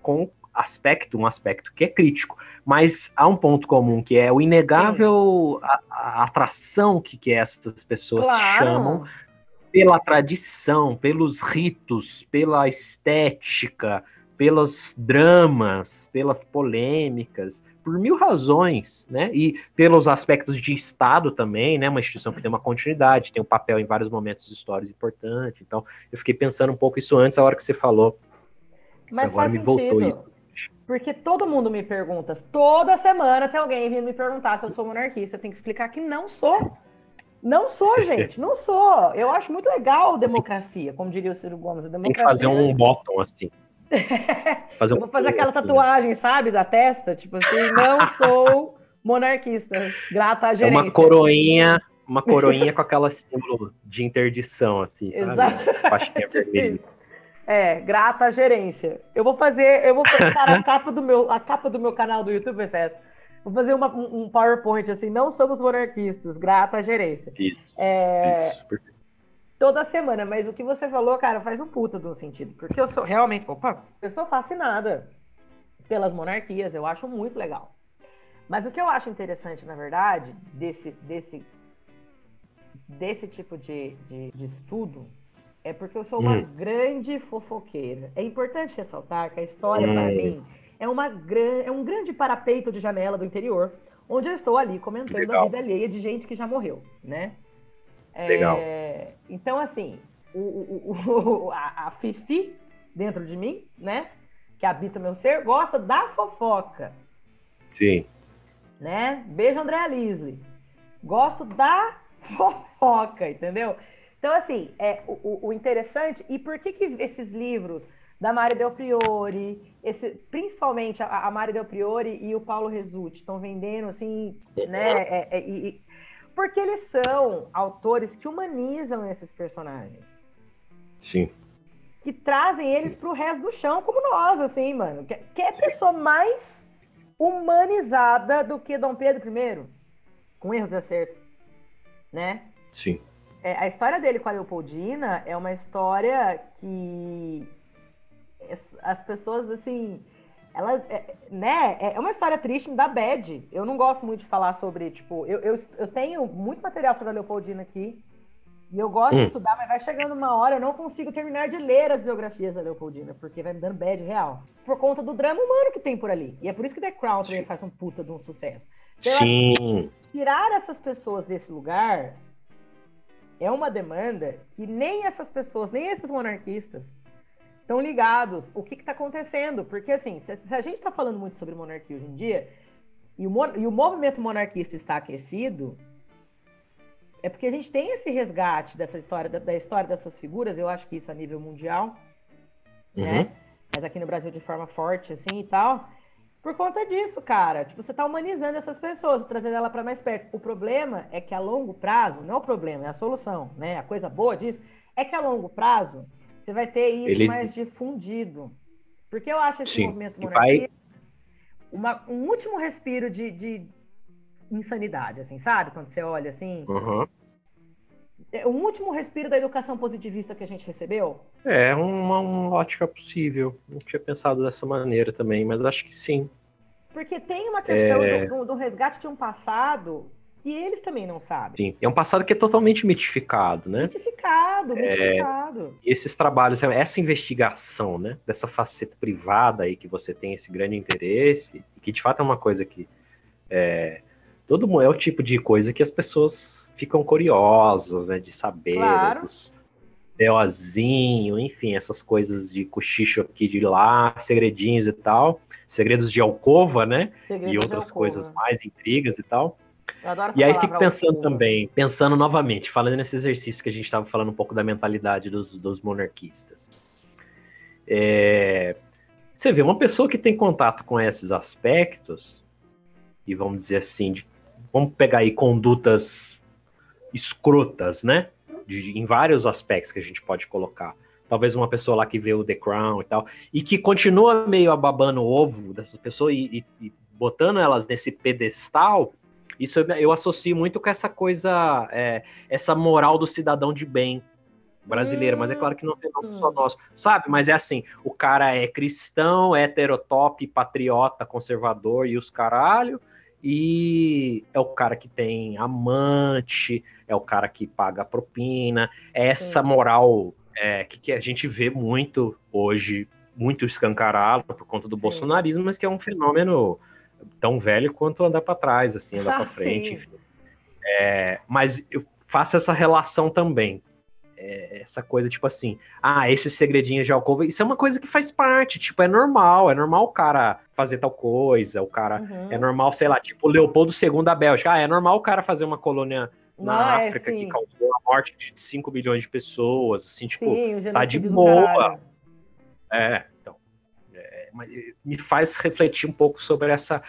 com, aspecto, um aspecto que é crítico, mas há um ponto comum que é o inegável a, a atração que, que essas pessoas chamam pela tradição, pelos ritos, pela estética, pelos dramas, pelas polêmicas, por mil razões, né? E pelos aspectos de Estado também, né? Uma instituição que tem uma continuidade, tem um papel em vários momentos históricos importante. Então, eu fiquei pensando um pouco isso antes, a hora que você falou. Mas Agora me voltou sentido. Porque todo mundo me pergunta, toda semana tem alguém vindo me perguntar se eu sou monarquista. Eu tenho que explicar que não sou. Não sou, gente, não sou. Eu acho muito legal democracia, como diria o Ciro Gomes. Tem que fazer um bottom assim. Fazer um vou fazer aquela tatuagem, sabe, da testa, tipo assim, não sou monarquista, grata à É gerência. uma coroinha, uma coroinha com aquela símbolo de interdição, assim, sabe? Exato. Faixinha vermelha. É, grata à gerência. Eu vou fazer, eu vou fazer, cara, a capa do meu, a capa do meu canal do YouTube vai ser essa. Vou fazer uma- um PowerPoint assim, não somos monarquistas, grata à gerência. Isso, É, isso. perfeito. toda semana, mas o que você falou, cara, faz um puta de um sentido, porque eu sou realmente, opa, eu sou fascinada pelas monarquias, eu acho muito legal. Mas o que eu acho interessante, na verdade, desse, desse, desse tipo de, de, de estudo, é porque eu sou uma Hum. grande fofoqueira. É importante ressaltar que a história, Hum. para mim, é, uma é um grande parapeito de janela do interior, onde eu estou ali comentando Legal. a vida alheia de gente que já morreu, né? É, Legal. então, assim, o, o- o- a, a Fifi dentro de mim, né? Que habita o meu ser, gosta da fofoca, Sim. né? Beijo, Andréa Lisle. Gosto da fofoca, entendeu? Então, assim, é o, o- o interessante, e por que, que esses livros da Mari Del Priori, esse, principalmente a, a Mari Del Priori e o Paulo Resutti, estão vendendo, assim, né? é- é- e- porque eles são autores que humanizam esses personagens Sim. que trazem eles pro resto do chão, como nós, assim, mano. Que, que é pessoa mais humanizada do que Dom Pedro I, com erros e acertos, né? Sim. É, a história dele com a Leopoldina é uma história que as- as pessoas, assim, elas, é, né? É uma história triste, me dá bad. Eu não gosto muito de falar sobre, tipo, eu, eu, eu tenho muito material sobre a Leopoldina aqui. E eu gosto de Hum. estudar, mas vai chegando uma hora, eu não consigo terminar de ler as biografias da Leopoldina, porque vai me dando bad real. Por conta do drama humano que tem por ali. E é por isso que The Crown também faz um puta de um sucesso. Acho Sim. tirar essas pessoas desse lugar é uma demanda que nem essas pessoas, nem esses monarquistas estão ligados. O que está acontecendo? Porque, assim, se, se a gente está falando muito sobre monarquia hoje em dia, e o, e o movimento monarquista está aquecido, é porque a gente tem esse resgate dessa história, da, da história dessas figuras, eu acho que isso a nível mundial, Uhum. né? Mas aqui no Brasil de forma forte, assim, e tal. Por conta disso, cara. Tipo, você tá humanizando essas pessoas, trazendo ela para mais perto. O problema é que a longo prazo, não é o problema, é a solução, né? A coisa boa disso é que a longo prazo você vai ter isso Ele- mais difundido. Porque eu acho esse Sim, movimento monarquia uma- um último respiro de, de insanidade, assim, sabe? Quando você olha assim, Uhum. é um último respiro da educação positivista que a gente recebeu. É uma, uma ótica possível. Não tinha pensado dessa maneira também, mas acho que sim. Porque tem uma questão É. do, do- do resgate de um passado que eles também não sabem. Sim. É um passado que é totalmente mitificado, né? Mitificado, mitificado. E esses trabalhos, essa investigação, né, dessa faceta privada aí que você tem esse grande interesse, que de fato é uma coisa que é, todo mundo é o tipo de coisa que as pessoas ficam curiosas, né, de saber, Claro. dos BOzinho, enfim, essas coisas de cochicho aqui de lá, segredinhos e tal, segredos de alcova, né, Segredo e outras coisas mais, intrigas e tal. E aí fico pensando também, pensando novamente, falando nesse exercício que a gente estava falando um pouco da mentalidade dos, dos monarquistas. É, você vê, uma pessoa que tem contato com esses aspectos, e vamos dizer assim, de- vamos pegar aí condutas escrotas, né? De- em vários aspectos que a gente pode colocar. Talvez uma pessoa lá que vê o The Crown e tal, e que continua meio ababando o ovo dessas pessoas e, e- e botando elas nesse pedestal, isso eu, eu associo muito com essa coisa, é, essa moral do cidadão de bem brasileiro, mas é claro que não tem nome só Hum. nosso, sabe? Mas é assim, o cara é cristão, heterotop, patriota, conservador e os caralho, e é o cara que tem amante, é o cara que paga propina, é essa moral é, que, que a gente vê muito hoje, muito escancarado por conta do Sim. bolsonarismo, mas que é um fenômeno tão velho quanto andar para trás, assim, andar Ah, para frente. É, mas eu faço essa relação também. É, essa coisa, tipo assim, ah, esses segredinhos de alcova, isso é uma coisa que faz parte, tipo, é normal, é normal o cara fazer tal coisa, o cara, Uhum. é normal, sei lá, tipo, Leopoldo II da Bélgica, ah, é normal o cara fazer uma colônia na Não, é, África que sim. causou a morte de 5 milhões de pessoas, assim, tipo, Sim, tá de boa. é, é, me faz refletir um pouco sobre essa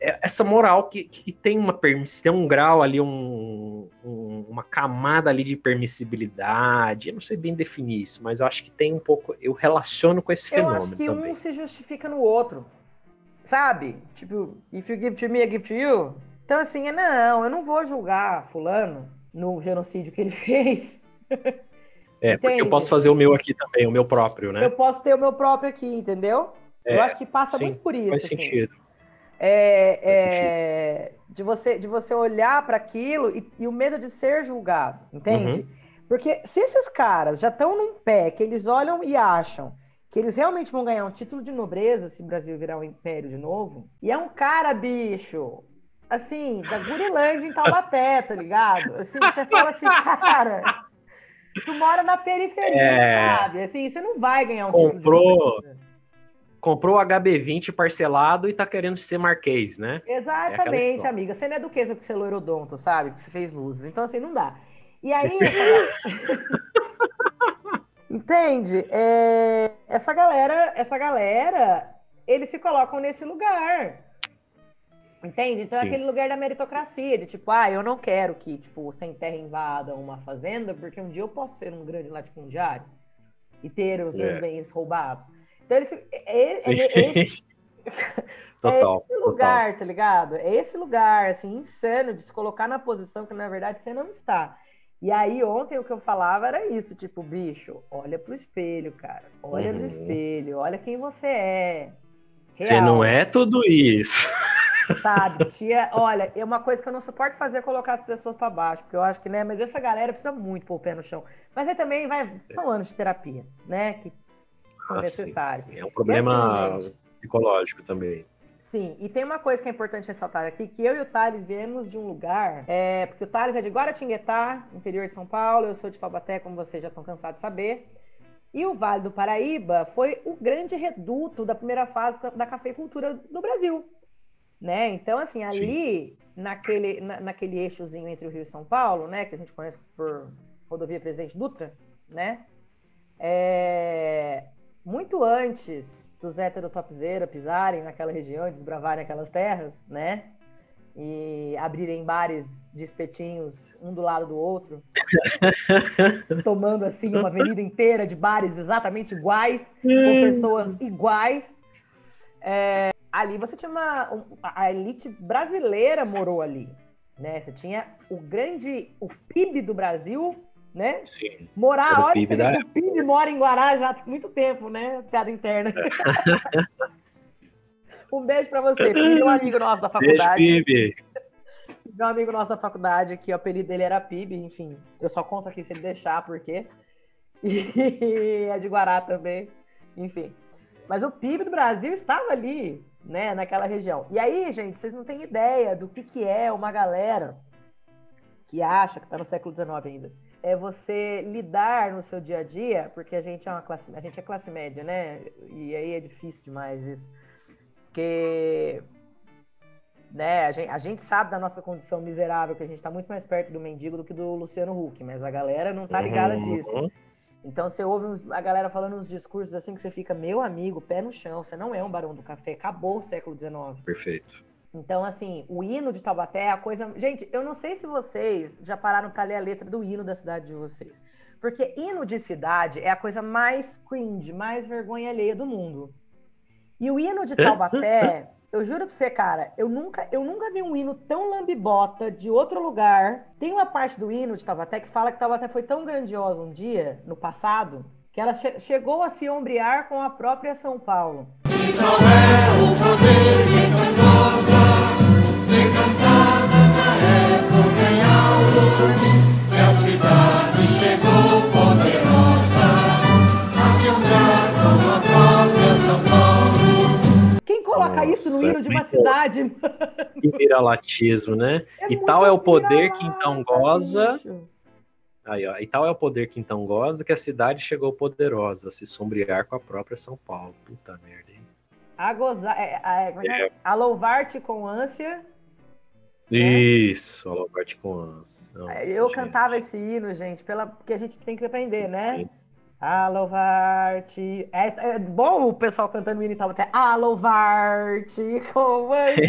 é, essa moral que, que tem uma permiss- tem um grau ali, um, um- uma camada ali de permissibilidade. Eu não sei bem definir isso, mas eu acho que tem um pouco. Eu relaciono com esse Eu fenômeno acho que também. um se justifica no outro. Sabe? Tipo, if you give to me, I give to you. Então, assim, é não, eu não vou julgar fulano no genocídio que ele fez. É, porque eu entende? posso fazer o meu aqui também, o meu próprio, né? Eu posso ter o meu próprio aqui, entendeu? eu É, acho que passa sim, muito por isso. Faz assim. sentido. É, Faz é, de, você, de você olhar para aquilo e, e o medo de ser julgado, entende? Uhum. Porque se esses caras já estão num pé que eles olham e acham que eles realmente vão ganhar um título de nobreza se o Brasil virar um império de novo, e é um cara, bicho, assim, da Gurilândia em Taubaté, tá ligado? Assim, você fala assim, cara, tu mora na periferia, É. sabe? Assim, você não vai ganhar um título Comprou- nobreza. Comprou o HB20 parcelado e tá querendo ser marquês, né? É Exatamente, história. amiga. Você não é duquesa porque você é loirodonto, sabe? Porque você fez luzes. Então, assim, não dá. E aí, essa... entende? É, Essa galera, essa galera, eles se colocam nesse lugar. Entende? Então, é Sim. aquele lugar da meritocracia, de tipo, ah, eu não quero que, tipo, sem terra invada uma fazenda, porque um dia eu posso ser um grande latifundiário e ter os meus É. bens roubados. Então, é, é, Sim. é esse, Total. esse lugar, tá ligado? É esse lugar, assim, insano de se colocar na posição que, na verdade, você não está. E aí, ontem, o que eu falava era isso, tipo, bicho, olha pro espelho, cara. Olha no Uhum. espelho, olha quem você é. Você Real, não é tudo isso. Sabe, tia, olha, é uma coisa que eu não suporto fazer é colocar as pessoas pra baixo, porque eu acho que, né, mas essa galera precisa muito pôr o pé no chão. Mas aí também vai, são anos de terapia, né, que são Ah, sim, necessários. sim. É um problema assim, psicológico também. Sim, e tem uma coisa que é importante ressaltar aqui, que eu e o Thales viemos de um lugar, é, porque o Thales é de Guaratinguetá, interior de São Paulo, eu sou de Taubaté, como vocês já estão cansados de saber. E o Vale do Paraíba foi o grande reduto da primeira fase da- da cafeicultura no Brasil. Né? Então, assim, ali, naquele, na- naquele eixozinho entre o Rio e São Paulo, né, que a gente conhece por rodovia Presidente Dutra, né? É, muito antes dos heterotopzera pisarem naquela região, desbravarem aquelas terras, né? E abrirem bares de espetinhos um do lado do outro, tomando assim uma avenida inteira de bares exatamente iguais, com pessoas iguais. É, ali você tinha uma. um- A elite brasileira morou ali. Né? Você tinha o grande. O PIB do Brasil, né? Sim. Morar, olha, PIB você que o PIB mora em Guará já há muito tempo, né? Piada interna. um beijo pra você, PIB, um amigo nosso da Beijo, faculdade. Bibi. Um amigo nosso da faculdade, que o apelido dele era PIB, enfim. Eu só conto aqui se ele deixar, por quê. E é de Guará também, enfim. Mas o PIB do Brasil estava ali, né, naquela região. E aí, gente, vocês não têm ideia do que, que é uma galera que acha que está no século XIX ainda. É você lidar no seu dia a dia, porque a gente é uma classe, a gente é classe média, né? E aí é difícil demais isso. Porque né, a gente, a gente sabe da nossa condição miserável, que a gente está muito mais perto do mendigo do que do Luciano Huck, mas a galera não tá ligada Uhum. disso. Então você ouve uns- a galera falando uns discursos assim que você fica, meu amigo, pé no chão, você não é um barão do café, acabou o século XIX. Perfeito. Então, assim, o hino de Taubaté é a coisa. Gente, eu não sei se vocês já pararam para ler a letra do hino da cidade de vocês. Porque hino de cidade é a coisa mais cringe, mais vergonha alheia do mundo. E o hino de Taubaté, eu juro pra você, cara, eu nunca, eu nunca vi um hino tão lambibota de outro lugar. Tem uma parte do hino de Taubaté que fala que Taubaté foi tão grandiosa um dia, no passado, que ela che- chegou a se ombrear com a própria São Paulo. E hino de uma muito- cidade? Que viralatismo, né? É E tal é o poder que então goza. Aí, ó, e tal é o poder que então goza que a cidade chegou poderosa a se sombrear com a própria São Paulo. Puta merda, hein? A gozar, é, é, é é? a louvar-te com ânsia. Isso, Alobarte com ânsia. Nossa, eu gente. cantava esse hino, gente, pela, porque a gente tem que aprender, né? Sim. A louvar-te. É, é bom o pessoal cantando o hino e tal, até a louvar-te com ânsia.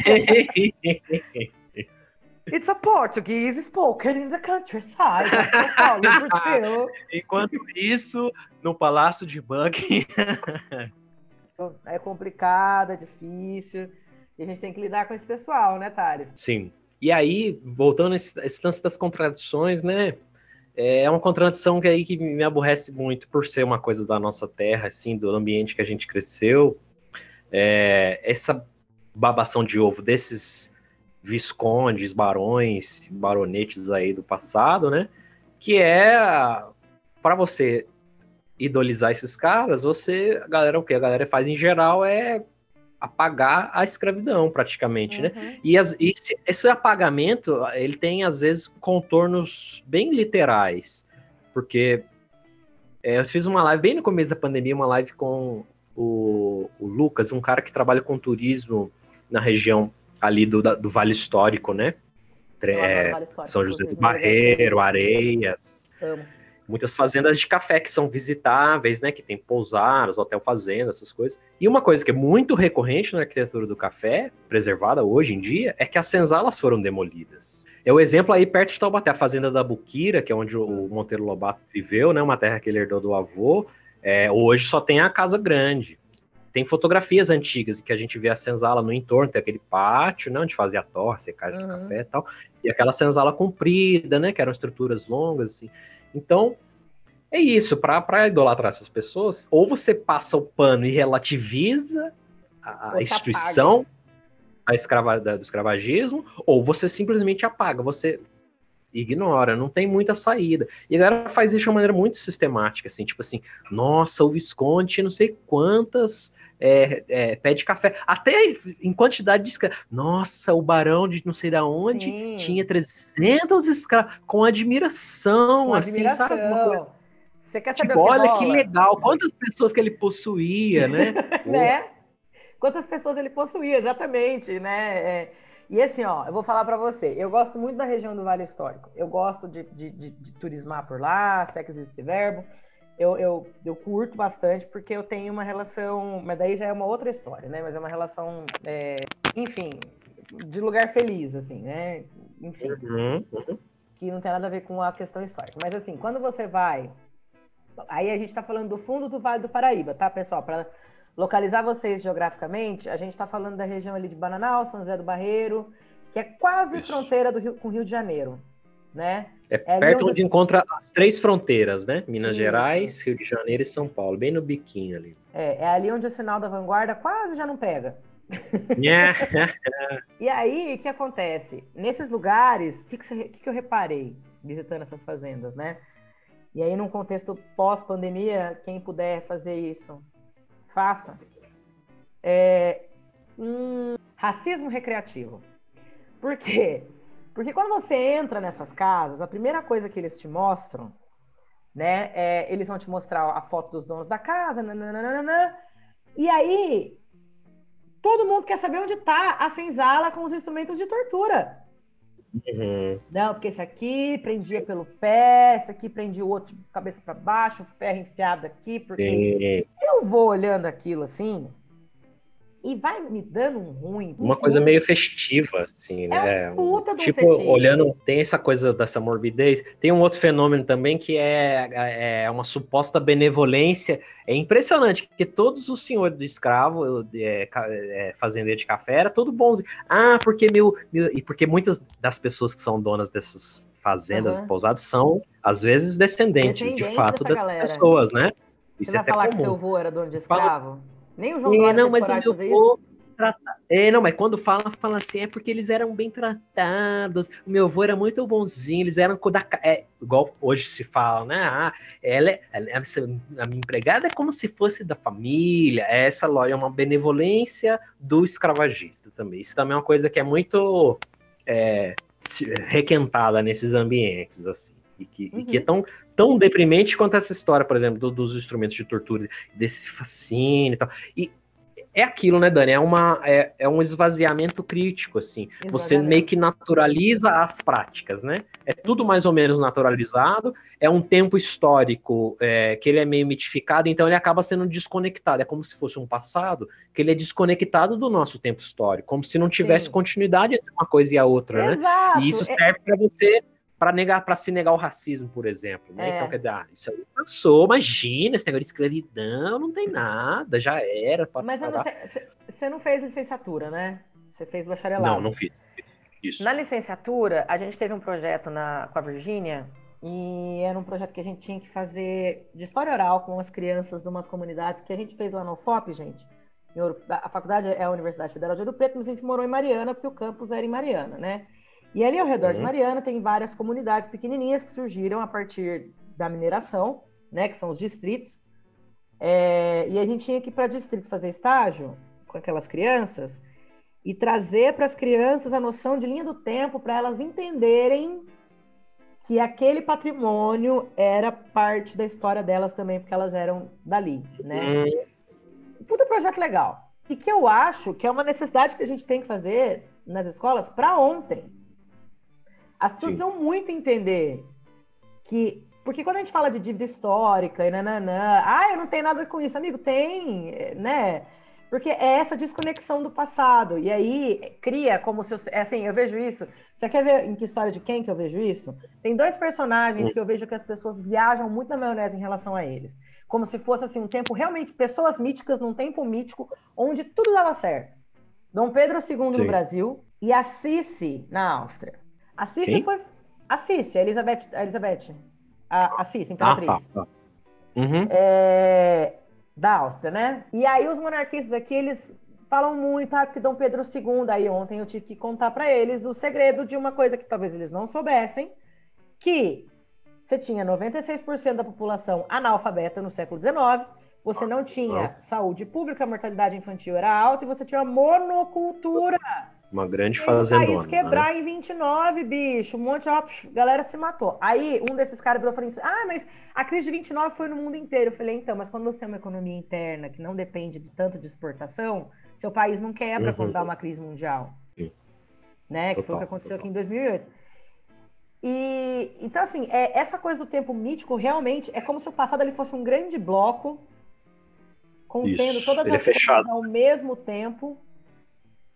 It's a Portuguese spoken in the countryside of São Paulo, Brasil. Enquanto isso, no Palácio de Buckingham. É complicado, é difícil. E a gente tem que lidar com esse pessoal, né, Thales? Sim. E aí, voltando a esse, esse lance das contradições, né? É uma contradição que aí que me aborrece muito por ser uma coisa da nossa terra, assim, do ambiente que a gente cresceu. É, essa babação de ovo desses viscondes, barões, baronetes aí do passado, né? Que é para você idolizar esses caras, você, a galera o que a galera faz em geral é apagar a escravidão praticamente, né? Uhum. E, as- e esse, esse apagamento, ele tem, às vezes, contornos bem literais. Porque é, eu fiz uma live bem no começo da pandemia, uma live com o, o Lucas, um cara que trabalha com turismo na região ali do, da- do Vale Histórico, né? É, Vale Histórico, São José do evento Barreiro, é Areias. Amo. Muitas fazendas de café que são visitáveis, né? Que tem pousadas, hotel fazenda, essas coisas. E uma coisa que é muito recorrente na arquitetura do café, preservada hoje em dia, é que as senzalas foram demolidas. É o exemplo aí perto de Taubaté, a fazenda da Buquira, que é onde o Monteiro Lobato viveu, né? Uma terra que ele herdou do avô. É, hoje só tem a casa grande. Tem fotografias antigas em que a gente vê a senzala no entorno, tem aquele pátio, né, onde fazia a torre, secagem de Uhum. café e tal, e aquela senzala comprida, né, que eram estruturas longas, assim. Então, é isso, para idolatrar essas pessoas, ou você passa o pano e relativiza a, a instituição a escrava, da- do escravagismo, ou você simplesmente apaga, você ignora, não tem muita saída. E a galera faz isso de uma maneira muito sistemática, assim, tipo assim, nossa, o Visconde, não sei quantas é, é, pé de café, até em quantidade de escravos. Nossa, o barão de não sei da onde Sim. tinha 300 escravos, com admiração, Com assim, sabe? Admiração. Você quer saber tipo, o que olha que legal, quantas pessoas que ele possuía, né? né? Quantas pessoas ele possuía, exatamente, né? É, e assim, ó, eu vou falar pra você, eu gosto muito da região do Vale Histórico. Eu gosto de, de, de- de turismar por lá, se é que existe esse verbo. Eu, eu, eu curto bastante porque eu tenho uma relação, mas daí já é uma outra história, né? Mas é uma relação, é, enfim, de lugar feliz, assim, né? Enfim, Uhum, uhum. que não tem nada a ver com a questão histórica. Mas assim, quando você vai. Aí a gente está falando do fundo do Vale do Paraíba, tá, pessoal? Para localizar vocês geograficamente, a gente está falando da região ali de Bananal, São José do Barreiro, que é quase Isso. fronteira do Rio, com o Rio de Janeiro, né? É É perto onde- encontra as três fronteiras, né? Minas Isso. Gerais, Rio de Janeiro e São Paulo, bem no biquinho ali. É, é ali onde o sinal da vanguarda quase já não pega. Nha. E aí, o que acontece? Nesses lugares, o que, que, que que eu reparei visitando essas fazendas, né? E aí, num contexto pós-pandemia, quem puder fazer isso, faça. É um racismo recreativo. Por quê? Porque quando você entra nessas casas, a primeira coisa que eles te mostram, né, é, eles vão te mostrar a foto dos donos da casa, nananana, e aí todo mundo quer saber onde está a senzala com os instrumentos de tortura. Uhum. Não, porque esse aqui prendia pelo pé, esse aqui prendia o outro cabeça para baixo, ferro enfiado aqui, porque Sim. eu vou olhando aquilo assim e vai me dando um ruim. Uma coisa meio festiva, assim, né? É um puta um tipo, fetiche. olhando, tem essa coisa dessa morbidez. Tem um outro fenômeno também que é, é uma suposta benevolência. É impressionante, porque todos os senhores do escravo, é, é, fazendeiro de café, era todo bonzinho. Ah, porque meu, meu- E porque muitas das pessoas que são donas dessas fazendas e pousadas são, às vezes, descendentes, Descendentes de fato, das galera. pessoas, né? Você Isso vai é falar que comum. seu avô era dono de Fala- escravo? Nem o João Dória não, mas o meu avô trata- É, não, mas quando fala, fala assim, é porque eles eram bem tratados. O meu avô era muito bonzinho, eles eram da é, igual hoje se fala, né? Ah, ela, é- ela é- a minha empregada é como se fosse da família. Essa loja é uma benevolência do escravagista também. Isso também é uma coisa que é muito é, requentada nesses ambientes, assim. E que, e que é tão, tão deprimente quanto essa história, por exemplo, do- dos instrumentos de tortura, desse fascínio e tal. E é aquilo, né, Dani? É, uma, é, é um esvaziamento crítico, assim. Você meio que naturaliza as práticas, né? É tudo mais ou menos naturalizado, é um tempo histórico é, que ele é meio mitificado, então ele acaba sendo desconectado. É como se fosse um passado que ele é desconectado do nosso tempo histórico, como se não tivesse Sim. continuidade entre uma coisa e a outra, né? Exato. E isso É- serve para você para negar para se negar o racismo, por exemplo, né? É. Então quer dizer, ah, isso aí passou, imagina, esse negócio de escravidão não tem nada, já era. pá, Mas você não fez licenciatura, né? Você fez bacharelado. Não, não fiz. Isso. Na licenciatura, a gente teve um projeto na, com a Virgínia e era um projeto que a gente tinha que fazer de história oral com as crianças de umas comunidades que a gente fez lá no FOP, gente. A faculdade é a Universidade Federal de Ouro Preto, mas a gente morou em Mariana, porque o campus era em Mariana, né? E ali ao redor de Uhum. Mariana tem várias comunidades pequenininhas que surgiram a partir da mineração, né? Que são os distritos. É, e a gente tinha que ir para distrito fazer estágio com aquelas crianças e trazer para as crianças a noção de linha do tempo para elas entenderem que aquele patrimônio era parte da história delas também, porque elas eram dali, né? Hum, Puta projeto legal. E que eu acho que é uma necessidade que a gente tem que fazer nas escolas para ontem. As pessoas precisam muito entender que. Porque quando a gente fala de dívida histórica e nananã, ah, eu não tenho nada com isso, amigo, tem, né? Porque é essa desconexão do passado. E aí cria como se. eu- É assim, eu vejo isso. Você quer ver em que história de quem que eu vejo isso? Tem dois personagens que eu vejo que as pessoas viajam muito na maionese em relação a eles. Como se fosse assim, um tempo realmente, pessoas míticas num tempo mítico, onde tudo dava certo. Dom Pedro II no Sim. Brasil e a Sissi na Áustria. A Sissi Quem? foi. A Sissi, a Elizabeth. A, Elizabeth, a, a Ah, imperatriz tá, tá. Uhum. é, da Áustria, né? E aí os monarquistas aqui, eles falam muito, ah, que Dom Pedro II, aí ontem eu tive que contar para eles o segredo de uma coisa que talvez eles não soubessem, que você tinha 96% da população analfabeta no século XIX, você não tinha saúde pública, a mortalidade infantil era alta e você tinha monocultura. Uma grande Fez o país né? quebrar em 29, bicho. Um monte de ó, galera se matou. Aí um desses caras virou e falou assim: Ah, mas a crise de 29 foi no mundo inteiro. Eu falei: Então, mas quando você tem uma economia interna que não depende de tanto de exportação, seu país não quebra Uhum. quando dá uma crise mundial. Sim. Né? Que foi o Total, que aconteceu total. aqui em 2008. E então, assim, é, essa coisa do tempo mítico realmente é como se o passado ele fosse um grande bloco contendo Isso, todas ele as é coisas ao mesmo tempo.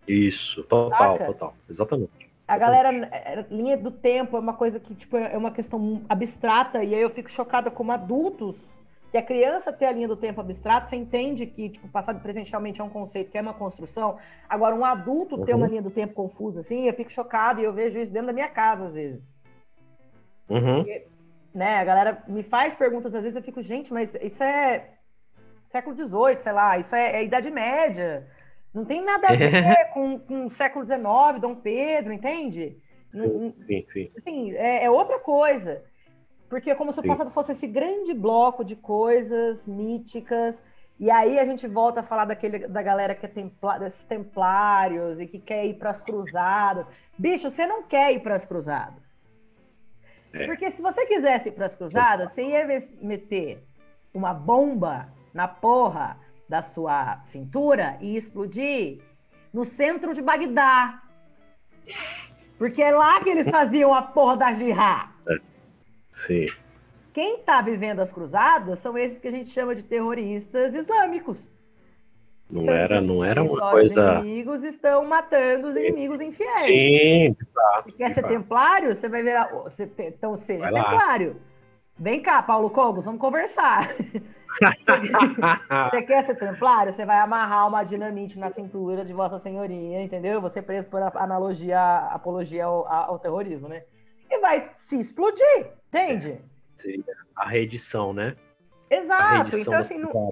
Isso, total, Saca? total. Exatamente. A galera, é, linha do tempo é uma coisa que, tipo, é uma questão abstrata, e aí eu fico chocada como adultos, que a criança ter a linha do tempo abstrata, você entende que, tipo, passado e presente realmente é um conceito, que é uma construção. Agora, um adulto ter Uhum. uma linha do tempo confusa, assim, eu fico chocada e eu vejo isso dentro da minha casa, às vezes. Uhum. Né? A galera me faz perguntas, às vezes eu fico, gente, mas isso é século XVIII, sei lá, isso é, é Idade Média. Não tem nada a ver com, com o século XIX, Dom Pedro, entende? Não- Sim, sim. assim, é, é outra coisa. Porque é como se o Sim. passado fosse esse grande bloco de coisas míticas. E aí a gente volta a falar daquele, da galera que é templa, desses templários e que quer ir para as cruzadas. Bicho, você não quer ir para as cruzadas. É. Porque se você quisesse ir para as cruzadas, você ia meter uma bomba na porra da sua cintura e explodir no centro de Bagdá. Porque é lá que eles faziam a porra da jihad. Sim. Quem está vivendo as cruzadas são esses que a gente chama de terroristas islâmicos. Não era, não era Os uma coisa. inimigos estão matando os inimigos infiéis. Sim, exato. Quer ser templário? Você vai virar. Então seja Vai lá. Vem cá, Paulo Cogos, vamos conversar. Você quer ser templário? Você vai amarrar uma dinamite na cintura de Vossa Senhoria, entendeu? Você é preso por analogia, apologia ao, ao terrorismo, né? E vai se explodir, entende? Seria a reedição, né? Exato. Então, assim, não...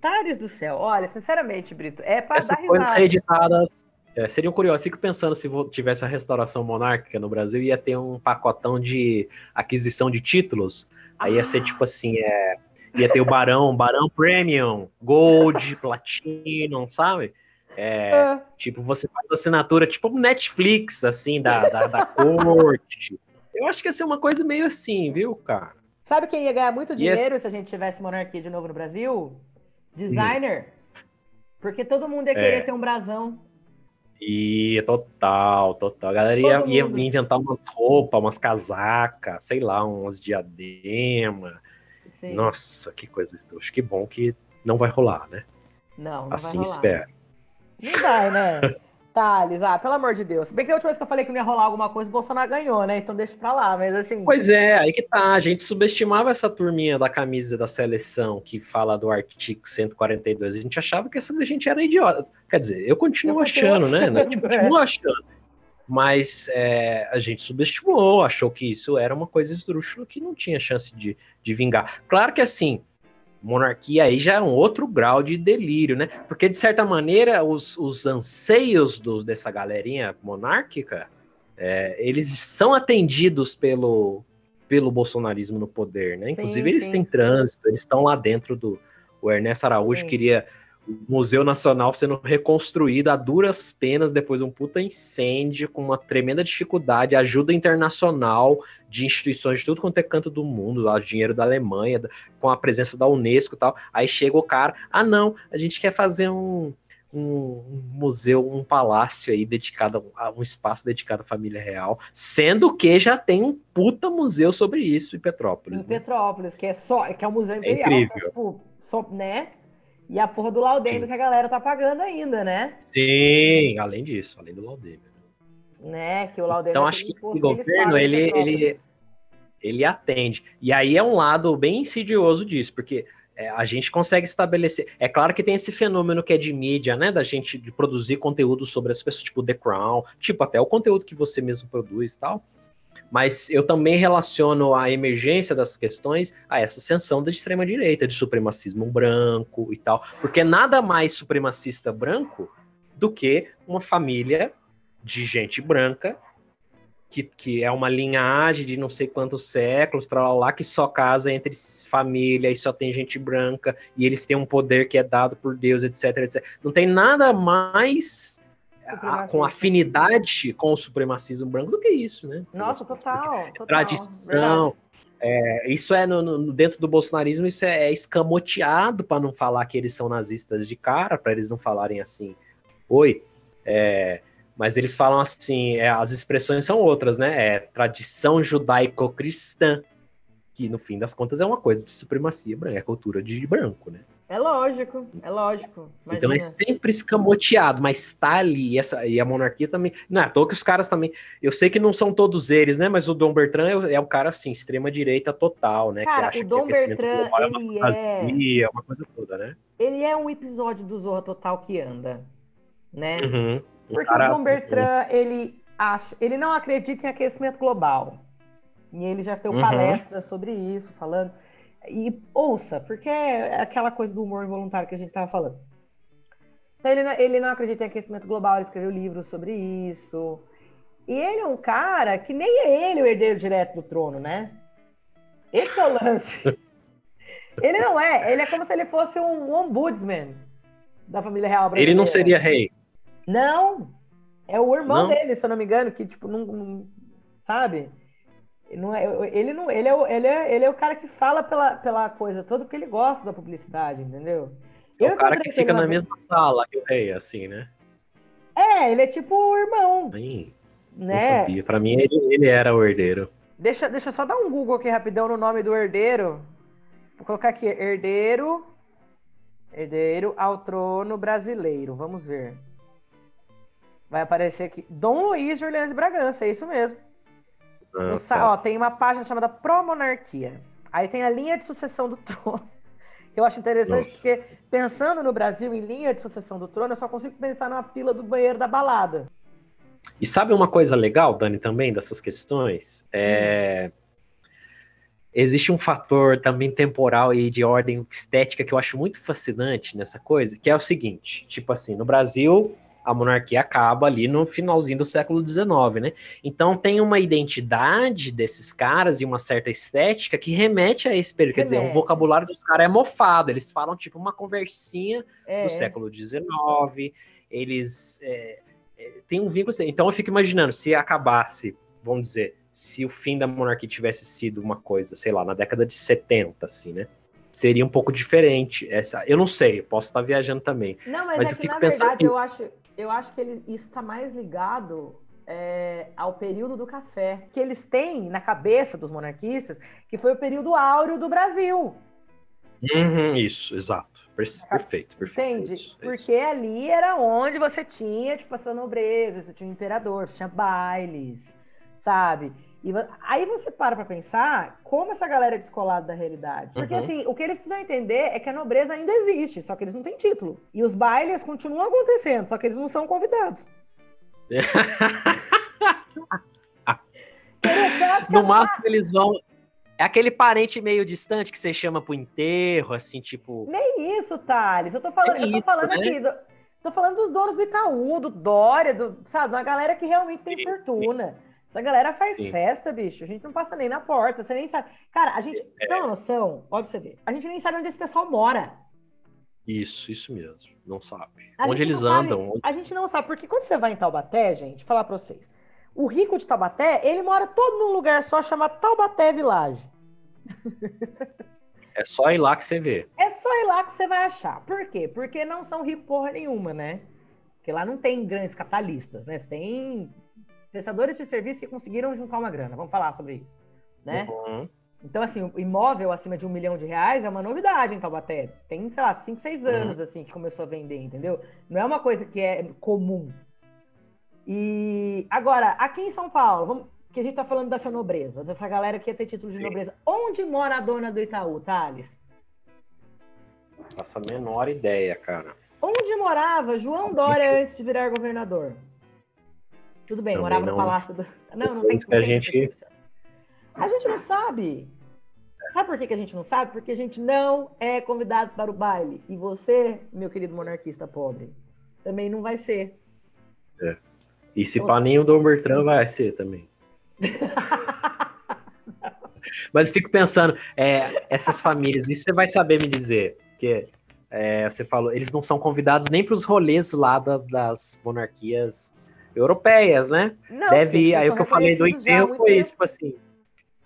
Tares do céu. Olha, sinceramente, Brito, é para dar Essas coisas risada. reeditadas é, seriam curiosas. Eu fico pensando se tivesse a restauração monárquica no Brasil, ia ter um pacotão de aquisição de títulos. Aí ia ser tipo assim, é, ia ter o Barão, Barão Premium, Gold, Platinum, sabe? É, Ah, Tipo, você faz assinatura, tipo Netflix, assim, da, da, da corte. Eu acho que ia ser uma coisa meio assim, viu, cara? Sabe quem ia ganhar muito esse- dinheiro se a gente tivesse monarquia de novo no Brasil? Designer. Porque todo mundo ia querer É. ter um brasão. E total, total. A galera ia, ia inventar umas roupas, umas casacas, sei lá, umas diadema. Sim. Nossa, que coisa esdrúxula. Que bom que não vai rolar, né? Não, não assim vai rolar. espero. Não vai, né? Thales, ah, pelo amor de Deus. Se bem que a última vez que eu falei que não ia rolar alguma coisa, o Bolsonaro ganhou, né? Então deixa pra lá. Mas assim. Pois é, aí que tá. A gente subestimava essa turminha da camisa da seleção que fala do artigo 142. A gente achava que essa gente era idiota. Quer dizer, eu continuo Eu continuo achando, né? achando, Eu continuo achando. Mas é, a gente subestimou, achou que isso era uma coisa esdrúxula que não tinha chance de, de vingar. Claro que assim, monarquia aí já é um outro grau de delírio, né? Porque, de certa maneira, os, os anseios dos, dessa galerinha monárquica, é, eles são atendidos pelo, pelo bolsonarismo no poder, né? Sim, Inclusive, eles sim. têm trânsito, eles estão lá dentro do. O Ernesto Araújo Sim. queria Museu Nacional sendo reconstruído a duras penas depois de um puta incêndio, com uma tremenda dificuldade, ajuda internacional de instituições de tudo quanto é canto do mundo, lá, dinheiro da Alemanha, com a presença da Unesco e tal. Aí chega o cara, ah não, a gente quer fazer um, um, um museu, um palácio aí dedicado a um espaço dedicado à família real, sendo que já tem um puta museu sobre isso em Petrópolis. Em né? Petrópolis, que é só, que é o Museu Imperial. incrível. então, tipo, só, né? E a porra do Laudemir Sim. que a galera tá pagando ainda, né? Sim, além disso, além do Laudemir. Né? Que o Laudemir Então, é acho que eles governo, ele- Petrópolis. ele atende. E aí é um lado bem insidioso disso, porque é, a gente consegue estabelecer. É claro que tem esse fenômeno que é de mídia, né? Da gente de produzir conteúdo sobre as pessoas, tipo The Crown, tipo até o conteúdo que você mesmo produz e tal. Mas eu também relaciono a emergência das questões a essa ascensão da extrema-direita, de supremacismo branco e tal. Porque nada mais supremacista branco do que uma família de gente branca que, que é uma linhagem de não sei quantos séculos, lá que só casa entre família e só tem gente branca, e eles têm um poder que é dado por Deus, etc, etc. Não tem nada mais a- Supremacista. com afinidade com o supremacismo branco do que isso, né? Nossa, total. total Tradição. É, isso é no, no- dentro do bolsonarismo, isso é, é escamoteado para não falar que eles são nazistas de cara, para eles não falarem assim. Oi, é, Mas eles falam assim, é, as expressões são outras, né? É tradição judaico-cristã, que no fim das contas é uma coisa de supremacia branca, é cultura de branco, né? É lógico, é lógico. Imagina. Então é sempre escamoteado, mas tá ali, e, essa, e a monarquia também. Não é à toa que os caras também. Eu sei que não são todos eles, né? Mas o Dom Bertrand é, é um cara assim, extrema-direita total, né? Cara, que acha o Dom que Bertrand, é uma ele fantasia, uma coisa toda, né? Ele é um episódio do Zorra Total que anda, né? Uhum. Um Porque cara- o Dom Bertrand, ele acha, ele não acredita em aquecimento global. E ele já deu Uhum. palestra sobre isso, falando. E ouça, porque é aquela coisa do humor involuntário que a gente tava falando. Ele, não- ele não acredita em aquecimento global, ele escreveu livros sobre isso. E ele é um cara que nem é ele o herdeiro direto do trono, né? Esse é o lance. ele não é, ele é como se ele fosse um ombudsman da família real brasileira. Ele não seria rei. Não! É o irmão Não? dele, se eu não me engano, que, tipo, não. não- sabe? Ele não, é, ele, não ele, é o, ele, é, ele é o cara que fala pela, pela coisa toda porque ele gosta da publicidade, entendeu? É o cara que fica na vez- mesma sala que o rei, assim, né? É, ele é tipo o irmão, não né? sabia. Pra mim, ele, ele era o herdeiro. Deixa, deixa eu só dar um Google aqui rapidão no nome do herdeiro. Vou colocar aqui, herdeiro. Herdeiro ao trono brasileiro. Vamos ver. Vai aparecer aqui. Dom Luiz de Orleans e Bragança, é isso mesmo. Ah, No sa- tá. ó, tem uma página chamada Pro-Monarquia. Aí tem a linha de sucessão do trono. Eu acho interessante Nossa. porque, pensando no Brasil em linha de sucessão do trono, eu só consigo pensar na fila do banheiro da balada. E sabe uma coisa legal, Dani, também dessas questões? É... Existe um fator também temporal e de ordem estética que eu acho muito fascinante nessa coisa, que é o seguinte: tipo assim, no Brasil, a monarquia acaba ali no finalzinho do século XIX, né? Então tem uma identidade desses caras e uma certa estética que remete a esse período. Quer dizer, o vocabulário dos caras é mofado, eles falam tipo uma conversinha É. do século XIX, eles é, é, têm um vínculo. assim. Então eu fico imaginando, se acabasse, vamos dizer, se o fim da monarquia tivesse sido uma coisa, sei lá, na década de 70, assim, né? Seria um pouco diferente. Essa, eu não sei, eu posso estar viajando também. Não, mas, Mas é eu que, fico na pensando verdade, eu acho, eu acho que ele, isso está mais ligado é, ao período do café. Que eles têm na cabeça dos monarquistas que foi o período áureo do Brasil. Uhum, isso, exato. Per- Perfeito, perfeito. Entende? Isso, é isso. Porque ali era onde você tinha, tipo, essa nobreza, você tinha o imperador, você tinha bailes, sabe? E aí você para pra pensar como essa galera é descolada da realidade. Porque, Uhum. assim, o que eles precisam entender é que a nobreza ainda existe, só que eles não têm título. E os bailes continuam acontecendo, só que eles não são convidados. Querido, acha que No máximo eles vão. É aquele parente meio distante que você chama pro enterro, assim, tipo. Nem isso, Thales. Eu tô falando, É eu tô isso, falando né? aqui. do- tô falando dos donos do Itaú, do Dória, do, sabe? Uma galera que realmente tem Sim, fortuna. Essa galera faz Sim. festa, bicho. A gente não passa nem na porta, você nem sabe. Cara, a gente. Você tem uma noção? Olha pra você ver. A gente nem sabe onde esse pessoal mora. Isso, isso mesmo. Não sabe. A Onde eles sabe- andam. A gente não sabe, porque quando você vai em Taubaté, gente, falar pra vocês. O rico de Taubaté, ele mora todo num lugar só chamado Taubaté Village. É só ir lá que você vê. É só ir lá que você vai achar. Por quê? Porque não são ricos porra nenhuma, né? Porque lá não tem grandes capitalistas, né? Você tem prestadores de serviço que conseguiram juntar uma grana. Vamos falar sobre isso, né? Uhum. Então, assim, o imóvel acima de um milhão de reais é uma novidade em Taubaté. Tem, sei lá, cinco, seis Uhum. anos, assim, que começou a vender, entendeu? Não é uma coisa que é comum. E agora, aqui em São Paulo, vamos, que a gente tá falando dessa nobreza, dessa galera que ia ter título de Sim. nobreza. Onde mora a dona do Itaú, Thales? Faço a menor ideia, cara. Onde morava João Dória antes de virar governador? Tudo bem, Também morava no não. Palácio do. Não, não tem que a gente-. A gente não sabe. Sabe por que que a gente não sabe? Porque a gente não é convidado para o baile. E você, meu querido monarquista pobre, também não vai ser. E se Nossa. pá, nem o Dom Bertrand vai ser também. Mas fico pensando, é, essas famílias, isso você vai saber me dizer, que é, você falou, eles não são convidados nem para os rolês lá da- das monarquias europeias, né? Não, Deve, aí o que eu falei do enterro foi tempo. isso, tipo assim,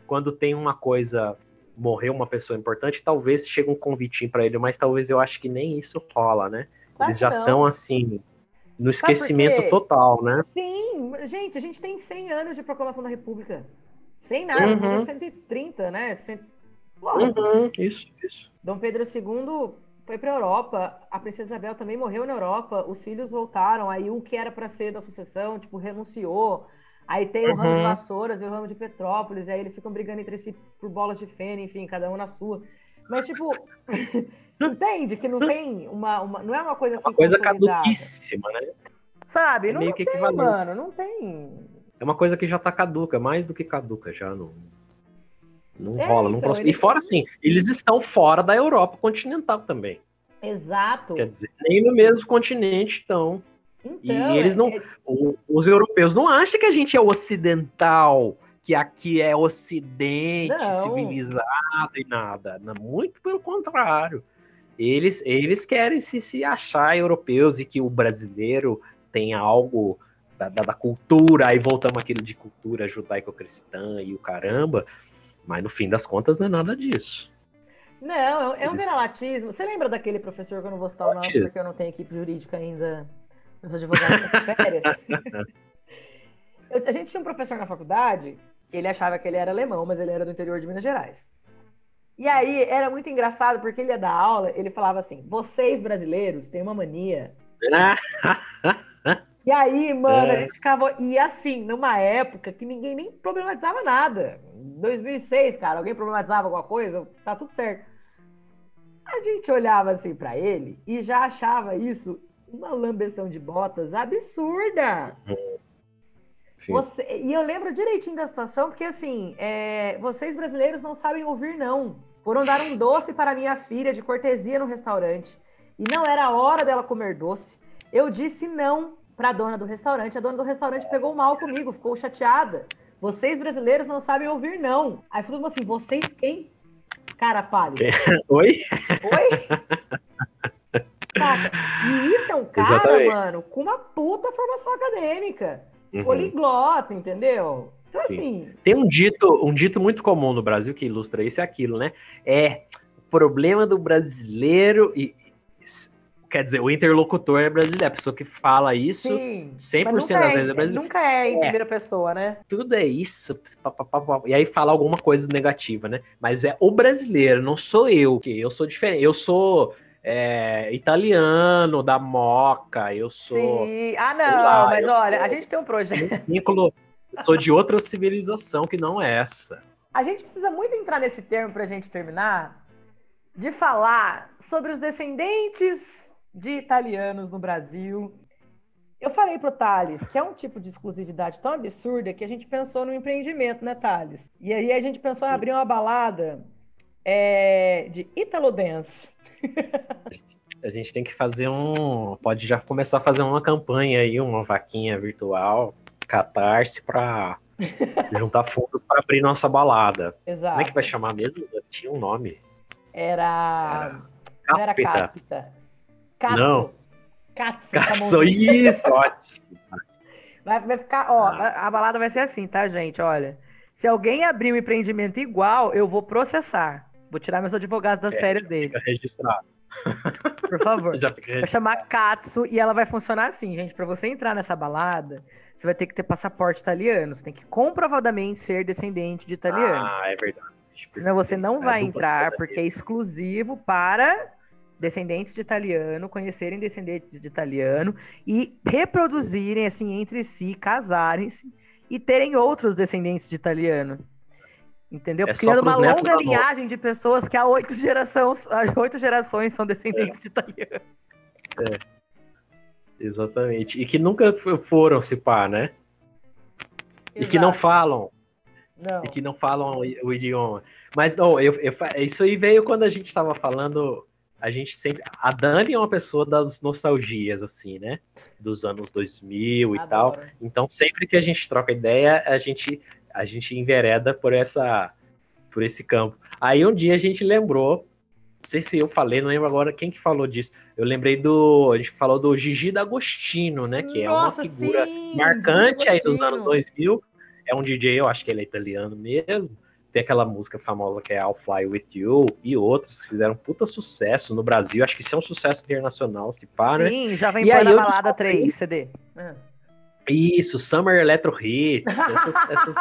quando tem uma coisa, morreu uma pessoa importante, talvez chegue um convitinho para ele, mas talvez eu acho que nem isso rola, né? Claro Eles já estão assim, no esquecimento total, né? Sim, gente, a gente tem 100 anos de proclamação da República. Sem nada, Uhum. vamos fazer 130, né? Uhum, isso, isso. Dom Pedro II foi para Europa, a princesa Isabel também morreu na Europa, os filhos voltaram, aí o que era para ser da sucessão, tipo, renunciou. Aí tem o ramo de Uhum. Vassouras e o ramo de Petrópolis, e aí eles ficam brigando entre si por bolas de feno, enfim, cada um na sua. Mas, tipo, entende que não tem uma, uma- Não é uma coisa assim. Uma coisa consolidada. caduquíssima, né? Sabe? É não, não tem, equivalente. mano, não tem. É uma coisa que já tá caduca, mais do que caduca já não. Não É, rola, não então, E fora assim, eles estão fora da Europa continental também. Exato. Quer dizer, nem no mesmo continente estão. Então, e eles não- é- O- os europeus não acham que a gente é ocidental, que aqui é ocidente, Não. civilizado e nada. Muito pelo contrário. Eles, eles querem se, se achar europeus e que o brasileiro tem algo da, da- da cultura, aí voltamos aquilo de cultura judaico-cristã e o caramba, mas no fim das contas não é nada disso. Não, é um- é viralatismo. Você lembra daquele professor que eu não vou citar o nome porque eu não tenho equipe jurídica ainda, meus advogados estão de férias? Eu- a gente tinha um professor na faculdade que ele achava que ele era alemão, mas ele era do interior de Minas Gerais. E aí era muito engraçado porque ele ia dar aula, ele falava assim: vocês brasileiros têm uma mania. E aí, mano, É. a gente ficava. E assim, numa época que ninguém nem problematizava nada. Em 2006, cara, alguém problematizava alguma coisa, tá tudo certo. A gente olhava assim pra ele e já achava isso uma lambeção de botas absurda. Você- e eu lembro direitinho da situação, porque assim, é, vocês brasileiros não sabem ouvir não. Foram dar um doce para minha filha de cortesia no restaurante. E não era a hora dela comer doce. Eu disse não para a dona do restaurante. A dona do restaurante pegou mal comigo, ficou chateada. Vocês brasileiros não sabem ouvir não. Aí falou assim, vocês quem? Cara pálido. Oi? Oi? Saca? E isso é um cara, Exatamente. mano, com uma puta formação acadêmica. Uhum. Poliglota, entendeu? Então, Sim. assim, Tem um dito, um dito muito comum no Brasil que ilustra isso e aquilo, né? É o problema do brasileiro e quer dizer, o interlocutor é brasileiro, a pessoa que fala isso, sim. 100% mas nunca das é, vezes é brasileiro. Nunca é em É. primeira pessoa, né? Tudo é isso, pá, pá, pá, e aí fala alguma coisa negativa, né? Mas é o brasileiro, não sou eu, que eu sou diferente, eu sou é, italiano da Moca, eu sou Sim. Ah, não, lá, mas olha, sou- a gente tem um projeto. vínculo, sou de outra civilização que não é essa. A gente precisa muito entrar nesse termo pra gente terminar, de falar sobre os descendentes de italianos no Brasil. Eu falei pro Thales que é um tipo de exclusividade tão absurda que a gente pensou no empreendimento, né, Thales? E aí a gente pensou em abrir uma balada é, de Italo Dance. A gente tem que fazer um. Pode já começar a fazer uma campanha aí, uma vaquinha virtual, catarse, pra juntar fundos pra abrir nossa balada. Exato. Como é que vai chamar mesmo? Tinha um nome. Era. Era Cáspita. cáspita. Katsu. Não. Katsu. Caçou Camãozinho. isso, ótimo. Vai, vai ficar, ó, Ah. a, balada vai ser assim, tá, gente? Olha, se alguém abrir um empreendimento igual, eu vou processar. Vou tirar meus advogados das É, férias deles, Fica registrado. por favor. Vai chamar Katsu e ela vai funcionar assim, gente. Pra você entrar nessa balada, você vai ter que ter passaporte italiano. Você tem que comprovadamente ser descendente de italiano. Ah, é verdade. Senão você não É vai dupla entrar, porque é exclusivo para descendentes de italiano, conhecerem descendentes de italiano e reproduzirem assim entre si, casarem-se e terem outros descendentes de italiano. Entendeu? É Criando uma longa linhagem de pessoas que há oito gerações, há oito gerações são descendentes de italiano. Exatamente. E que nunca foram se pá, né? E que não Exato. falam. Não. E que não falam o, idioma. Mas não, eu, eu isso aí veio quando a gente estava falando. A gente sempre. A Dani é uma pessoa das nostalgias, assim, né? Dos anos 2000 e tal. Adoro. Então, sempre que a gente troca ideia, a gente, a gente envereda por essa por esse campo. Aí um dia a gente lembrou, não sei se eu falei, não lembro agora quem que falou disso. Eu lembrei do, a gente falou do Gigi D'Agostino, né, que Nossa, é uma figura sim, marcante aí dos anos 2000. É um DJ, eu acho que ele é italiano mesmo, tem aquela música famosa que é I'll Fly With You, e outros que fizeram puta sucesso no Brasil. Acho que isso é um sucesso internacional, se pá, né? Sim, já vem na eu balada descobri- 3 CD. Ah. Isso, Summer Electro Hits, essas, essas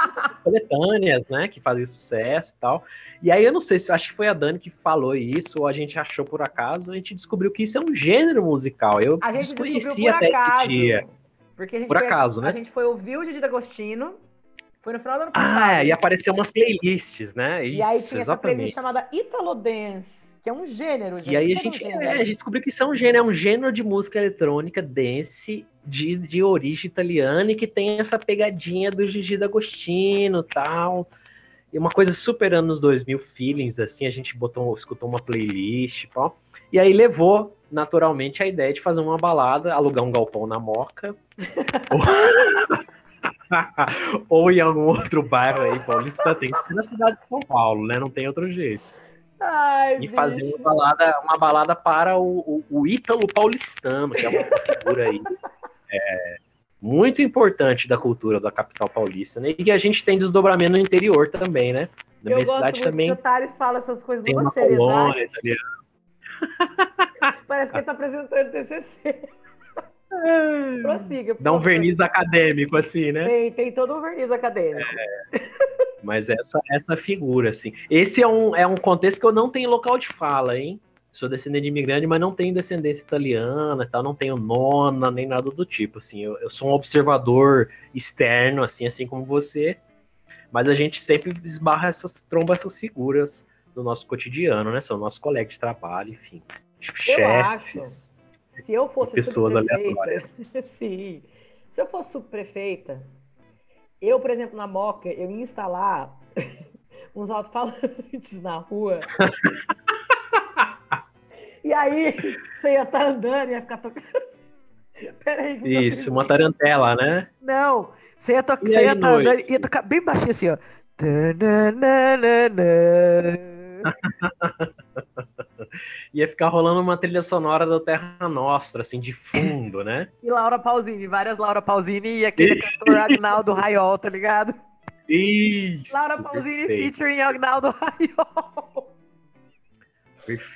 coletâneas, né, que fazem sucesso e tal. E aí eu não sei se acho que foi a Dani que falou isso, ou a gente achou por acaso, a gente descobriu que isso é um gênero musical. Eu A gente descobriu desconhecia por até acaso. esse dia. Porque a gente Por foi, acaso, A né? gente foi ouvir o Didi D'Agostino. Foi no final do ano passado. Ah, e isso. apareceu umas playlists, né? E aí Isso, tinha essa playlist exatamente. chamada Italo Dance, que é um gênero, gente. E aí a um gente, gênero. é, a gente descobriu que isso é um gênero, é um gênero de música eletrônica dance de, de origem italiana e que tem essa pegadinha do Gigi D'Agostino e tal. E uma coisa super anos 2000 feelings, assim, a gente botou, escutou uma playlist e tal. E aí levou, naturalmente, a ideia de fazer uma balada, alugar um galpão na Moca. ou, em algum outro bairro aí, paulista, tem que ser na cidade de São Paulo, né? Não tem outro jeito Ai, e fazer uma balada, uma balada para o, o, o Ítalo paulistano, que é uma figura aí é, muito importante da cultura da capital paulista, né? E que a gente tem desdobramento no interior também, né? Na Eu minha cidade também o Thales fala essas coisas tem numa uma seriedade. colônia. Parece que ele tá apresentando TCC. Prossiga, Dá um verniz acadêmico, assim, né? Tem, tem todo um verniz acadêmico. Mas essa, essa figura, assim. Esse é um, é um contexto que eu não tenho local de fala, hein? Sou descendente de imigrante, mas não tenho descendência italiana, tal, não tenho nona, nem nada do tipo, assim. Eu, eu sou um observador externo, assim, assim como você. Mas a gente sempre esbarra essas, tromba essas figuras no nosso cotidiano, né? São nossos colegas de trabalho, enfim. Chefes. Se eu fosse Pessoas aleatórias. sim. Se eu fosse subprefeita, eu, por exemplo, na Moca, eu ia instalar uns alto-falantes na rua. e aí, você ia estar andando e ia ficar tocando. Peraí. Isso, uma tarantela, né? Não, você ia, to... Você ia estar noite? andando, ia tocar bem baixinho assim, ó. Tananana. Ia ficar rolando uma trilha sonora do Terra Nostra, assim, de fundo, né? E Laura Pausini, várias Laura Pausini e aquele cantor Agnaldo Raiol, tá ligado? Isso! Laura Pausini perfeito, featuring Agnaldo Raiol.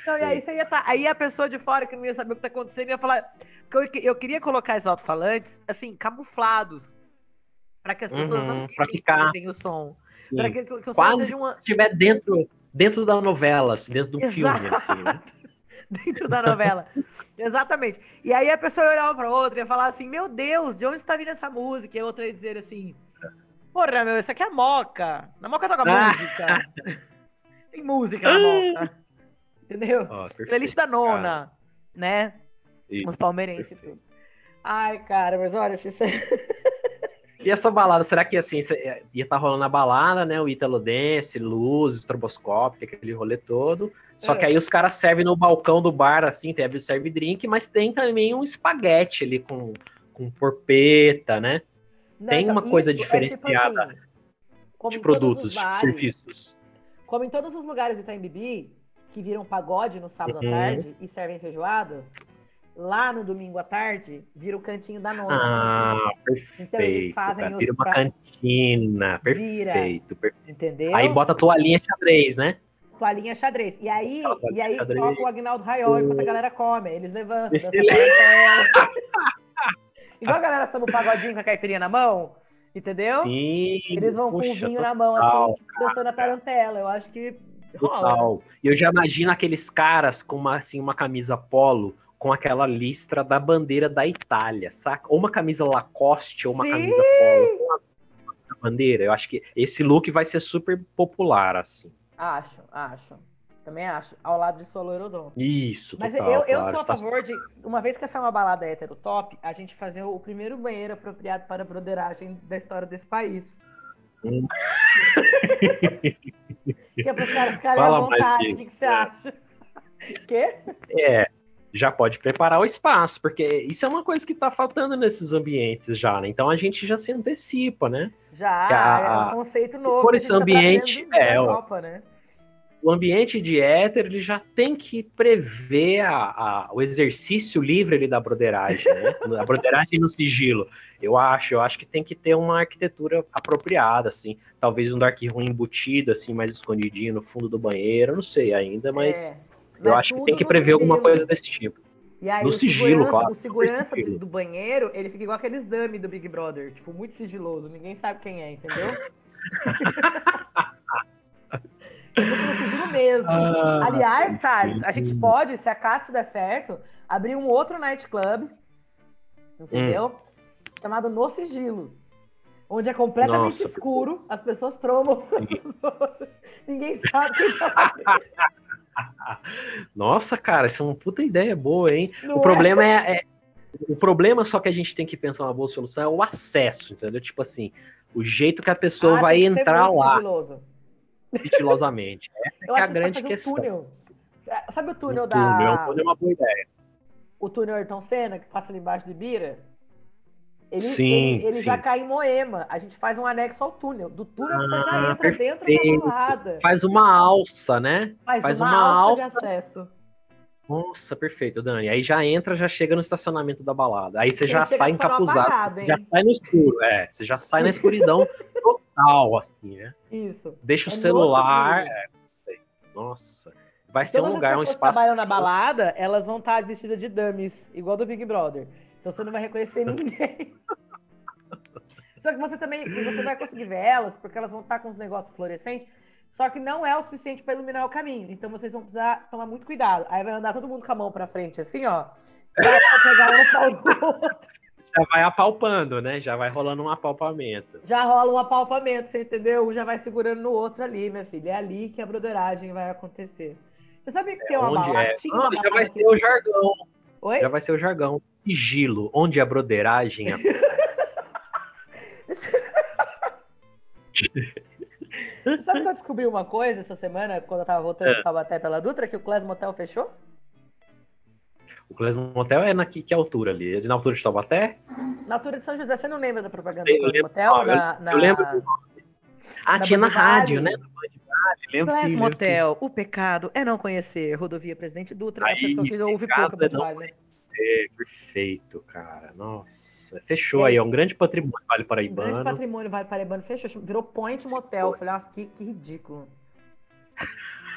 Não, e aí você ia tá, aí a pessoa de fora que não ia saber o que tá acontecendo ia falar, porque eu, eu queria colocar esses alto-falantes assim, camuflados, para que as pessoas Uhum, não pra ficar- o som, Sim. para que, que, que o som Quase seja uma se estiver dentro, dentro da novela, assim, dentro de um filme, Exato. assim, né? dentro da novela. Exatamente. E aí a pessoa ia olhar pra outra e ia falar assim: Meu Deus, de onde está vindo essa música? E a outra ia dizer assim: Porra, meu, isso aqui é Moca. Na Moca toca Ah. música. Tem música na Moca. Entendeu? Perfeito, Playlist da nona, né? Isso, Os palmeirenses e tudo. Ai, cara, mas olha, você... E essa balada, será que assim, cê- ia estar rolando a balada, né? O Italo Dance, luz, estroboscópio, aquele rolê todo. Só É. que aí os caras servem no balcão do bar, assim, tem serve drink, mas tem também um espaguete ali com, com porpeta, né? Não, Tem uma coisa é diferenciada assim, como De em todos produtos, os de bares, serviços. Como em todos os lugares de Itaimbibi, que viram pagode no sábado Uhum. à tarde e servem feijoadas, lá no domingo à tarde vira o cantinho da nona. Ah, perfeito. Então eles fazem os Vira uma pra- cantina. Perfeito, perfeito. Entendeu? Aí bota toalhinha xadrez, né? Toalhinha xadrez. E aí, e aí xadrez. toca o Agnaldo Raiol enquanto a galera come. Eles levantam. Igual a galera samba o pagodinho com a caipirinha na mão, entendeu? Sim. Eles vão com o puxa, vinho na mão, assim, total, tipo, dançando a tarantela. Eu acho que rola. Total. E eu já imagino aqueles caras com uma, assim, uma camisa polo com aquela listra da bandeira da Itália, saca? Ou uma camisa Lacoste ou uma Sim! camisa polo bandeira. Eu acho que esse look vai ser super popular, assim. Acho, acho. Também acho. Ao lado de sua loirodon. Isso, Mas total, eu, eu claro, sou a favor de, uma vez que essa é uma balada hétero top, a gente fazer o primeiro banheiro apropriado para a broderagem da história desse país. Hum. que é para os caras ficarem à vontade. O que, que você é. acha? Quê? É, já pode preparar o espaço, porque isso é uma coisa que tá faltando nesses ambientes já, né? Então a gente já se antecipa, né? Já, Que a- é um conceito novo. por esse tá ambiente, da é. Europa, né? o ambiente de hétero ele já tem que prever a, a- o exercício livre ali da broderagem, né? A broderagem no sigilo. Eu acho, eu acho que tem que ter uma arquitetura apropriada, assim. Talvez um dark room embutido, assim, mais escondidinho no fundo do banheiro. Não sei ainda, mas É, eu acho que tem que prever alguma coisa desse tipo. E aí, No o sigilo, claro, O segurança sigilo. do banheiro, ele fica igual aqueles dummy do Big Brother. Tipo, muito sigiloso. Ninguém sabe quem é, entendeu? Eu fico no sigilo mesmo. Ah, Aliás, Thales, a gente pode, se a Katsu der certo, abrir um outro nightclub, entendeu? Hum. Chamado No Sigilo. Onde é completamente Nossa. escuro, as pessoas trombam. Ninguém sabe quem tá Nossa, cara, isso é uma puta ideia boa, hein? Não o problema é, é- O problema só que a gente tem que pensar uma boa solução é o acesso, entendeu? Tipo assim, o jeito que a pessoa Ah, vai entrar lá sigilosamente. Essa Eu é a que grande questão. um túnel. Sabe o túnel Um da. túnel, é um túnel é uma boa ideia. O túnel Ayrton Senna, que passa ali embaixo de Ibira? Ele, Sim, ele, ele sim. já cai em Moema. A gente faz um anexo ao túnel. Do túnel você já Ah, entra dentro perfeito. da balada. Faz uma alça, né? Faz, faz uma, uma alça, de alça. acesso. Nossa, perfeito, Dani. Aí já entra, já chega no estacionamento da balada. Aí você já sai de encapuzado. hein? já sai no escuro, é. Você já sai na escuridão total, assim, né? Isso. Deixa o É no celular. é. Nossa. Vai ser Todas um lugar, um espaço. trabalham na balada, elas vão estar vestidas de dummies, igual do Big Brother. Então você não vai reconhecer ninguém. Só que você também você vai conseguir ver elas, porque elas vão estar com os negócios fluorescentes, só que não é o suficiente para iluminar o caminho. Então vocês vão precisar tomar muito cuidado. Aí vai andar todo mundo com a mão para frente, assim, ó. Vai pegar um outro. Já vai apalpando, né? Já vai rolando um apalpamento. Já rola um apalpamento, você entendeu? Um já vai segurando no outro ali, minha filha. É ali que a broderagem vai acontecer. Você sabe que tem uma balada? é? tinha uma Ah, já vai ser o jargão. Oi? Já vai ser o jargão. Sigilo, onde a broderagem Você sabe que eu descobri uma coisa essa semana, quando eu tava voltando É. de Taubaté pela Dutra, que o Class Motel fechou? O Clésimo Motel é na que, que altura ali? É na altura de Taubaté? Na altura de São José, você não lembra da propaganda Sei, do Class. Motel? Ah, eu- na, na... Eu lembro Ah, na tinha na rádio, né? Na Vale, lembro Class sim, lembro sim. Motel, o pecado é não conhecer Rodovia Presidente Dutra, é a Aí, pessoa que ouve pouco a é não né? É, perfeito, cara. Nossa, fechou E aí? é um grande patrimônio Vale Um grande Paraibano. patrimônio Vale Paraibano fechou, virou Point Motel. Eu falei, nossa, que, que ridículo.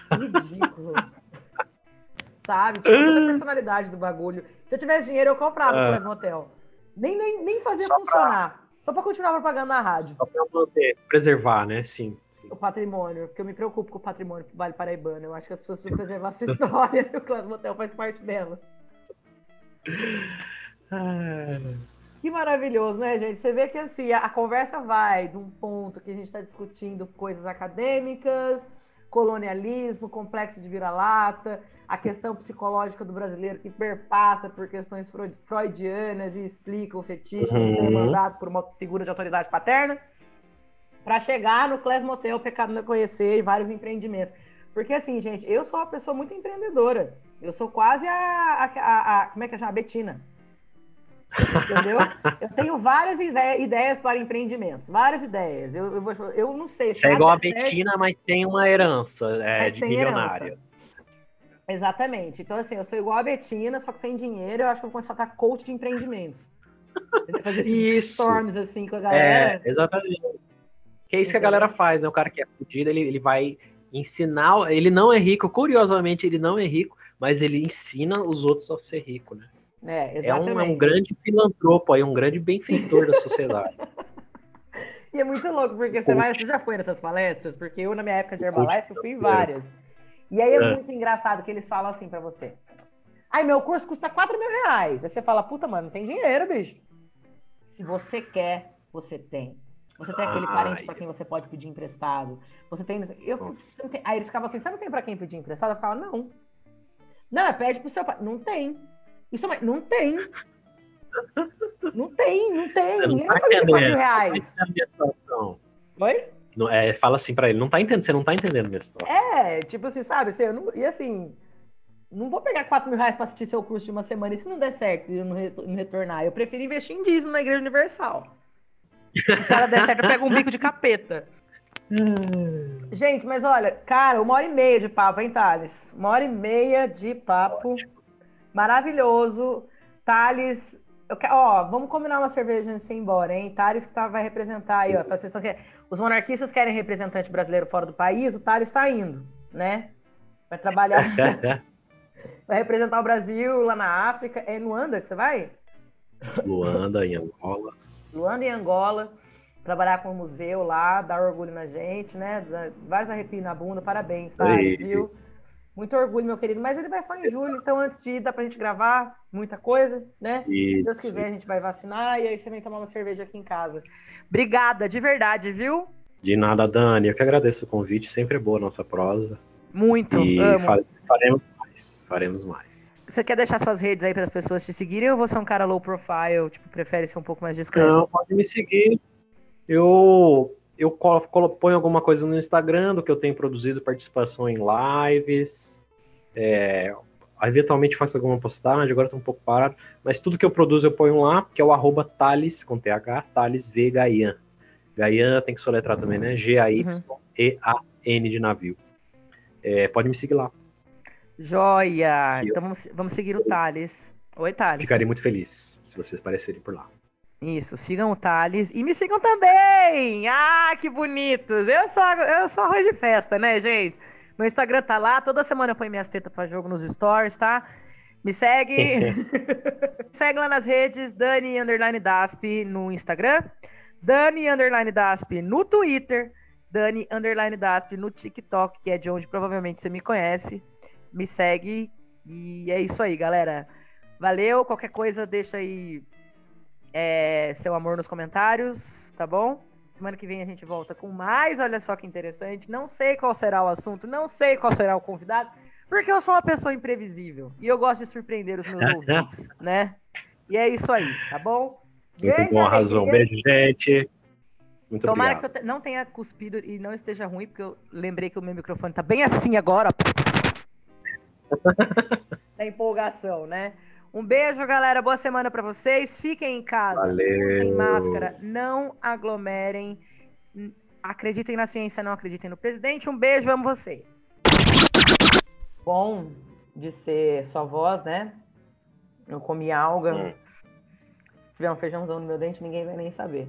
Que ridículo. Sabe? Tipo, toda a personalidade do bagulho. Se eu tivesse dinheiro, eu comprava o Ah. Class Motel. Nem, nem, nem fazia Só pra- funcionar. Só pra continuar propagando na rádio. Só pra manter, preservar, né? Sim. sim. O patrimônio, porque eu me preocupo com o patrimônio do Vale Paraibano. Eu acho que as pessoas precisam preservar a sua história e o Class Motel faz parte dela. Ah, Que maravilhoso, né, gente? Você vê que assim, a, conversa vai de um ponto que a gente está discutindo coisas acadêmicas, colonialismo, complexo de vira-lata, a questão psicológica do brasileiro que perpassa por questões freud- freudianas e explica o fetiche de ser Uhum. mandado por uma figura de autoridade paterna, para chegar no Class Motel, Pecado Não Conhecer e vários empreendimentos. Porque assim, gente, eu sou uma pessoa muito empreendedora. Eu sou quase a, a, a- a- como é que chama? A Betina. Entendeu? Eu tenho várias ide- ideias para empreendimentos, várias ideias. Eu, eu, vou- eu não sei. se Você é igual a certo, Betina, mas tem uma herança é, de milionária. herança. Exatamente. Então, assim, eu sou igual a Betina, só que sem dinheiro, eu acho que vou começar a estar coach de empreendimentos. Fazer esses storms assim com a É, galera. exatamente. Que é isso que a galera faz, né? O cara que é fudido, ele, ele vai ensinar. Ele não é rico, curiosamente, ele não é rico, mas ele ensina os outros a ser rico, né? É, É um, exatamente. é um grande filantropo aí, um grande benfeitor da sociedade. E é muito louco, porque você, vai, você já foi nessas palestras? Porque eu, na minha época de Herbalife, eu fui em várias. E aí é, É. muito engraçado que eles falam assim pra você. Ai, meu curso custa 4 mil reais. Aí você fala, puta, mano, não tem dinheiro, bicho. Se você quer, você tem. Você tem aquele parente pra quem você pode pedir emprestado. Você tem. Eu, você tem- Aí eles ficavam assim: você não tem pra quem pedir emprestado? Eu ficava, não. Não, é pede pro seu pai. Não tem. Isso é não tem. Não tem, não tem. Não Ninguém tá vai fazer 4 mil entendendo. reais. Oi? Não, é, fala assim pra ele, não tá entendendo, você não tá entendendo a minha situação. É, tipo assim, sabe? Assim, não- e assim, não vou pegar 4 mil reais pra assistir seu curso de uma semana e se não der certo e eu não retornar. Eu prefiro investir em dízimo na Igreja Universal. Se ela der certo, eu pego um bico de capeta. Gente, mas olha, cara, uma hora e meia de papo, hein, Thales? Uma hora e meia de papo. Maravilhoso. Thales, eu que- ó, vamos combinar uma cerveja antes de ir embora, hein? Thales que tá, vai representar aí, ó. Vocês estão que- Os monarquistas querem representante brasileiro fora do país, o Thales está indo, né? Vai trabalhar, vai representar o Brasil lá na África. É em Luanda que você vai? Luanda, em Angola. Luanda e Angola, trabalhar com o museu lá, dar orgulho na gente, né? Dá Vários arrepios na bunda, parabéns, tá? Aí. Viu? Muito orgulho, meu querido. Mas ele vai só em julho, então antes de ir, dá pra gente gravar muita coisa, né? Se Deus Isso. quiser, a gente vai vacinar e aí você vem tomar uma cerveja aqui em casa. Obrigada, de verdade, viu? De nada, Dani. Eu que agradeço o convite. Sempre é boa a nossa prosa. Muito, E amo. fa- faremos mais. Faremos mais. Você quer deixar suas redes aí para as pessoas te seguirem ou você é um cara low profile, tipo, prefere ser um pouco mais discreto? Não, pode me seguir. Eu, eu colo- ponho alguma coisa no Instagram do que eu tenho produzido, participação em lives. É, eventualmente faço alguma postagem, agora tô um pouco parado. Mas tudo que eu produzo eu ponho lá, que é o arroba Thales, com TH, Thales V Gaian. Gaian tem que soletrar também, né? G-A-Y-E-A-N de navio. É, pode me seguir lá. Joia! Então vamos, vamos seguir o Thales. Oi, Thales. Ficarei muito feliz se vocês aparecerem por lá. Isso, sigam o Thales e me sigam também! Ah, que bonitos! Eu sou, eu sou arroz de festa, né, gente? Meu Instagram tá lá, toda semana eu ponho minhas tetas pra jogo nos stories, tá? Me segue. segue lá nas redes, Dani Underline Dasp no Instagram, Dani Underline Dasp no Twitter, Dani Underline Dasp no TikTok, que é de onde provavelmente você me conhece. Me segue e é isso aí, galera. Valeu, qualquer coisa deixa aí é, seu amor nos comentários, tá bom? Semana que vem a gente volta com mais, olha só que interessante. Não sei qual será o assunto, não sei qual será o convidado, porque eu sou uma pessoa imprevisível e eu gosto de surpreender os meus ouvintes, né? E é isso aí, tá bom? Muito Grande bom, alegria. beijo, gente. Muito Tomara obrigado. que eu não tenha cuspido e não esteja ruim, porque eu lembrei que o meu microfone tá bem assim agora. da empolgação, né? Um beijo, galera. Boa semana pra vocês. Fiquem em casa. Valeu. Usem máscara. Não aglomerem. Acreditem na ciência, não acreditem no presidente. Um beijo, amo vocês. Bom de ser sua voz, né? Eu comi alga. Hum. Se tiver um feijãozão no meu dente, ninguém vai nem saber.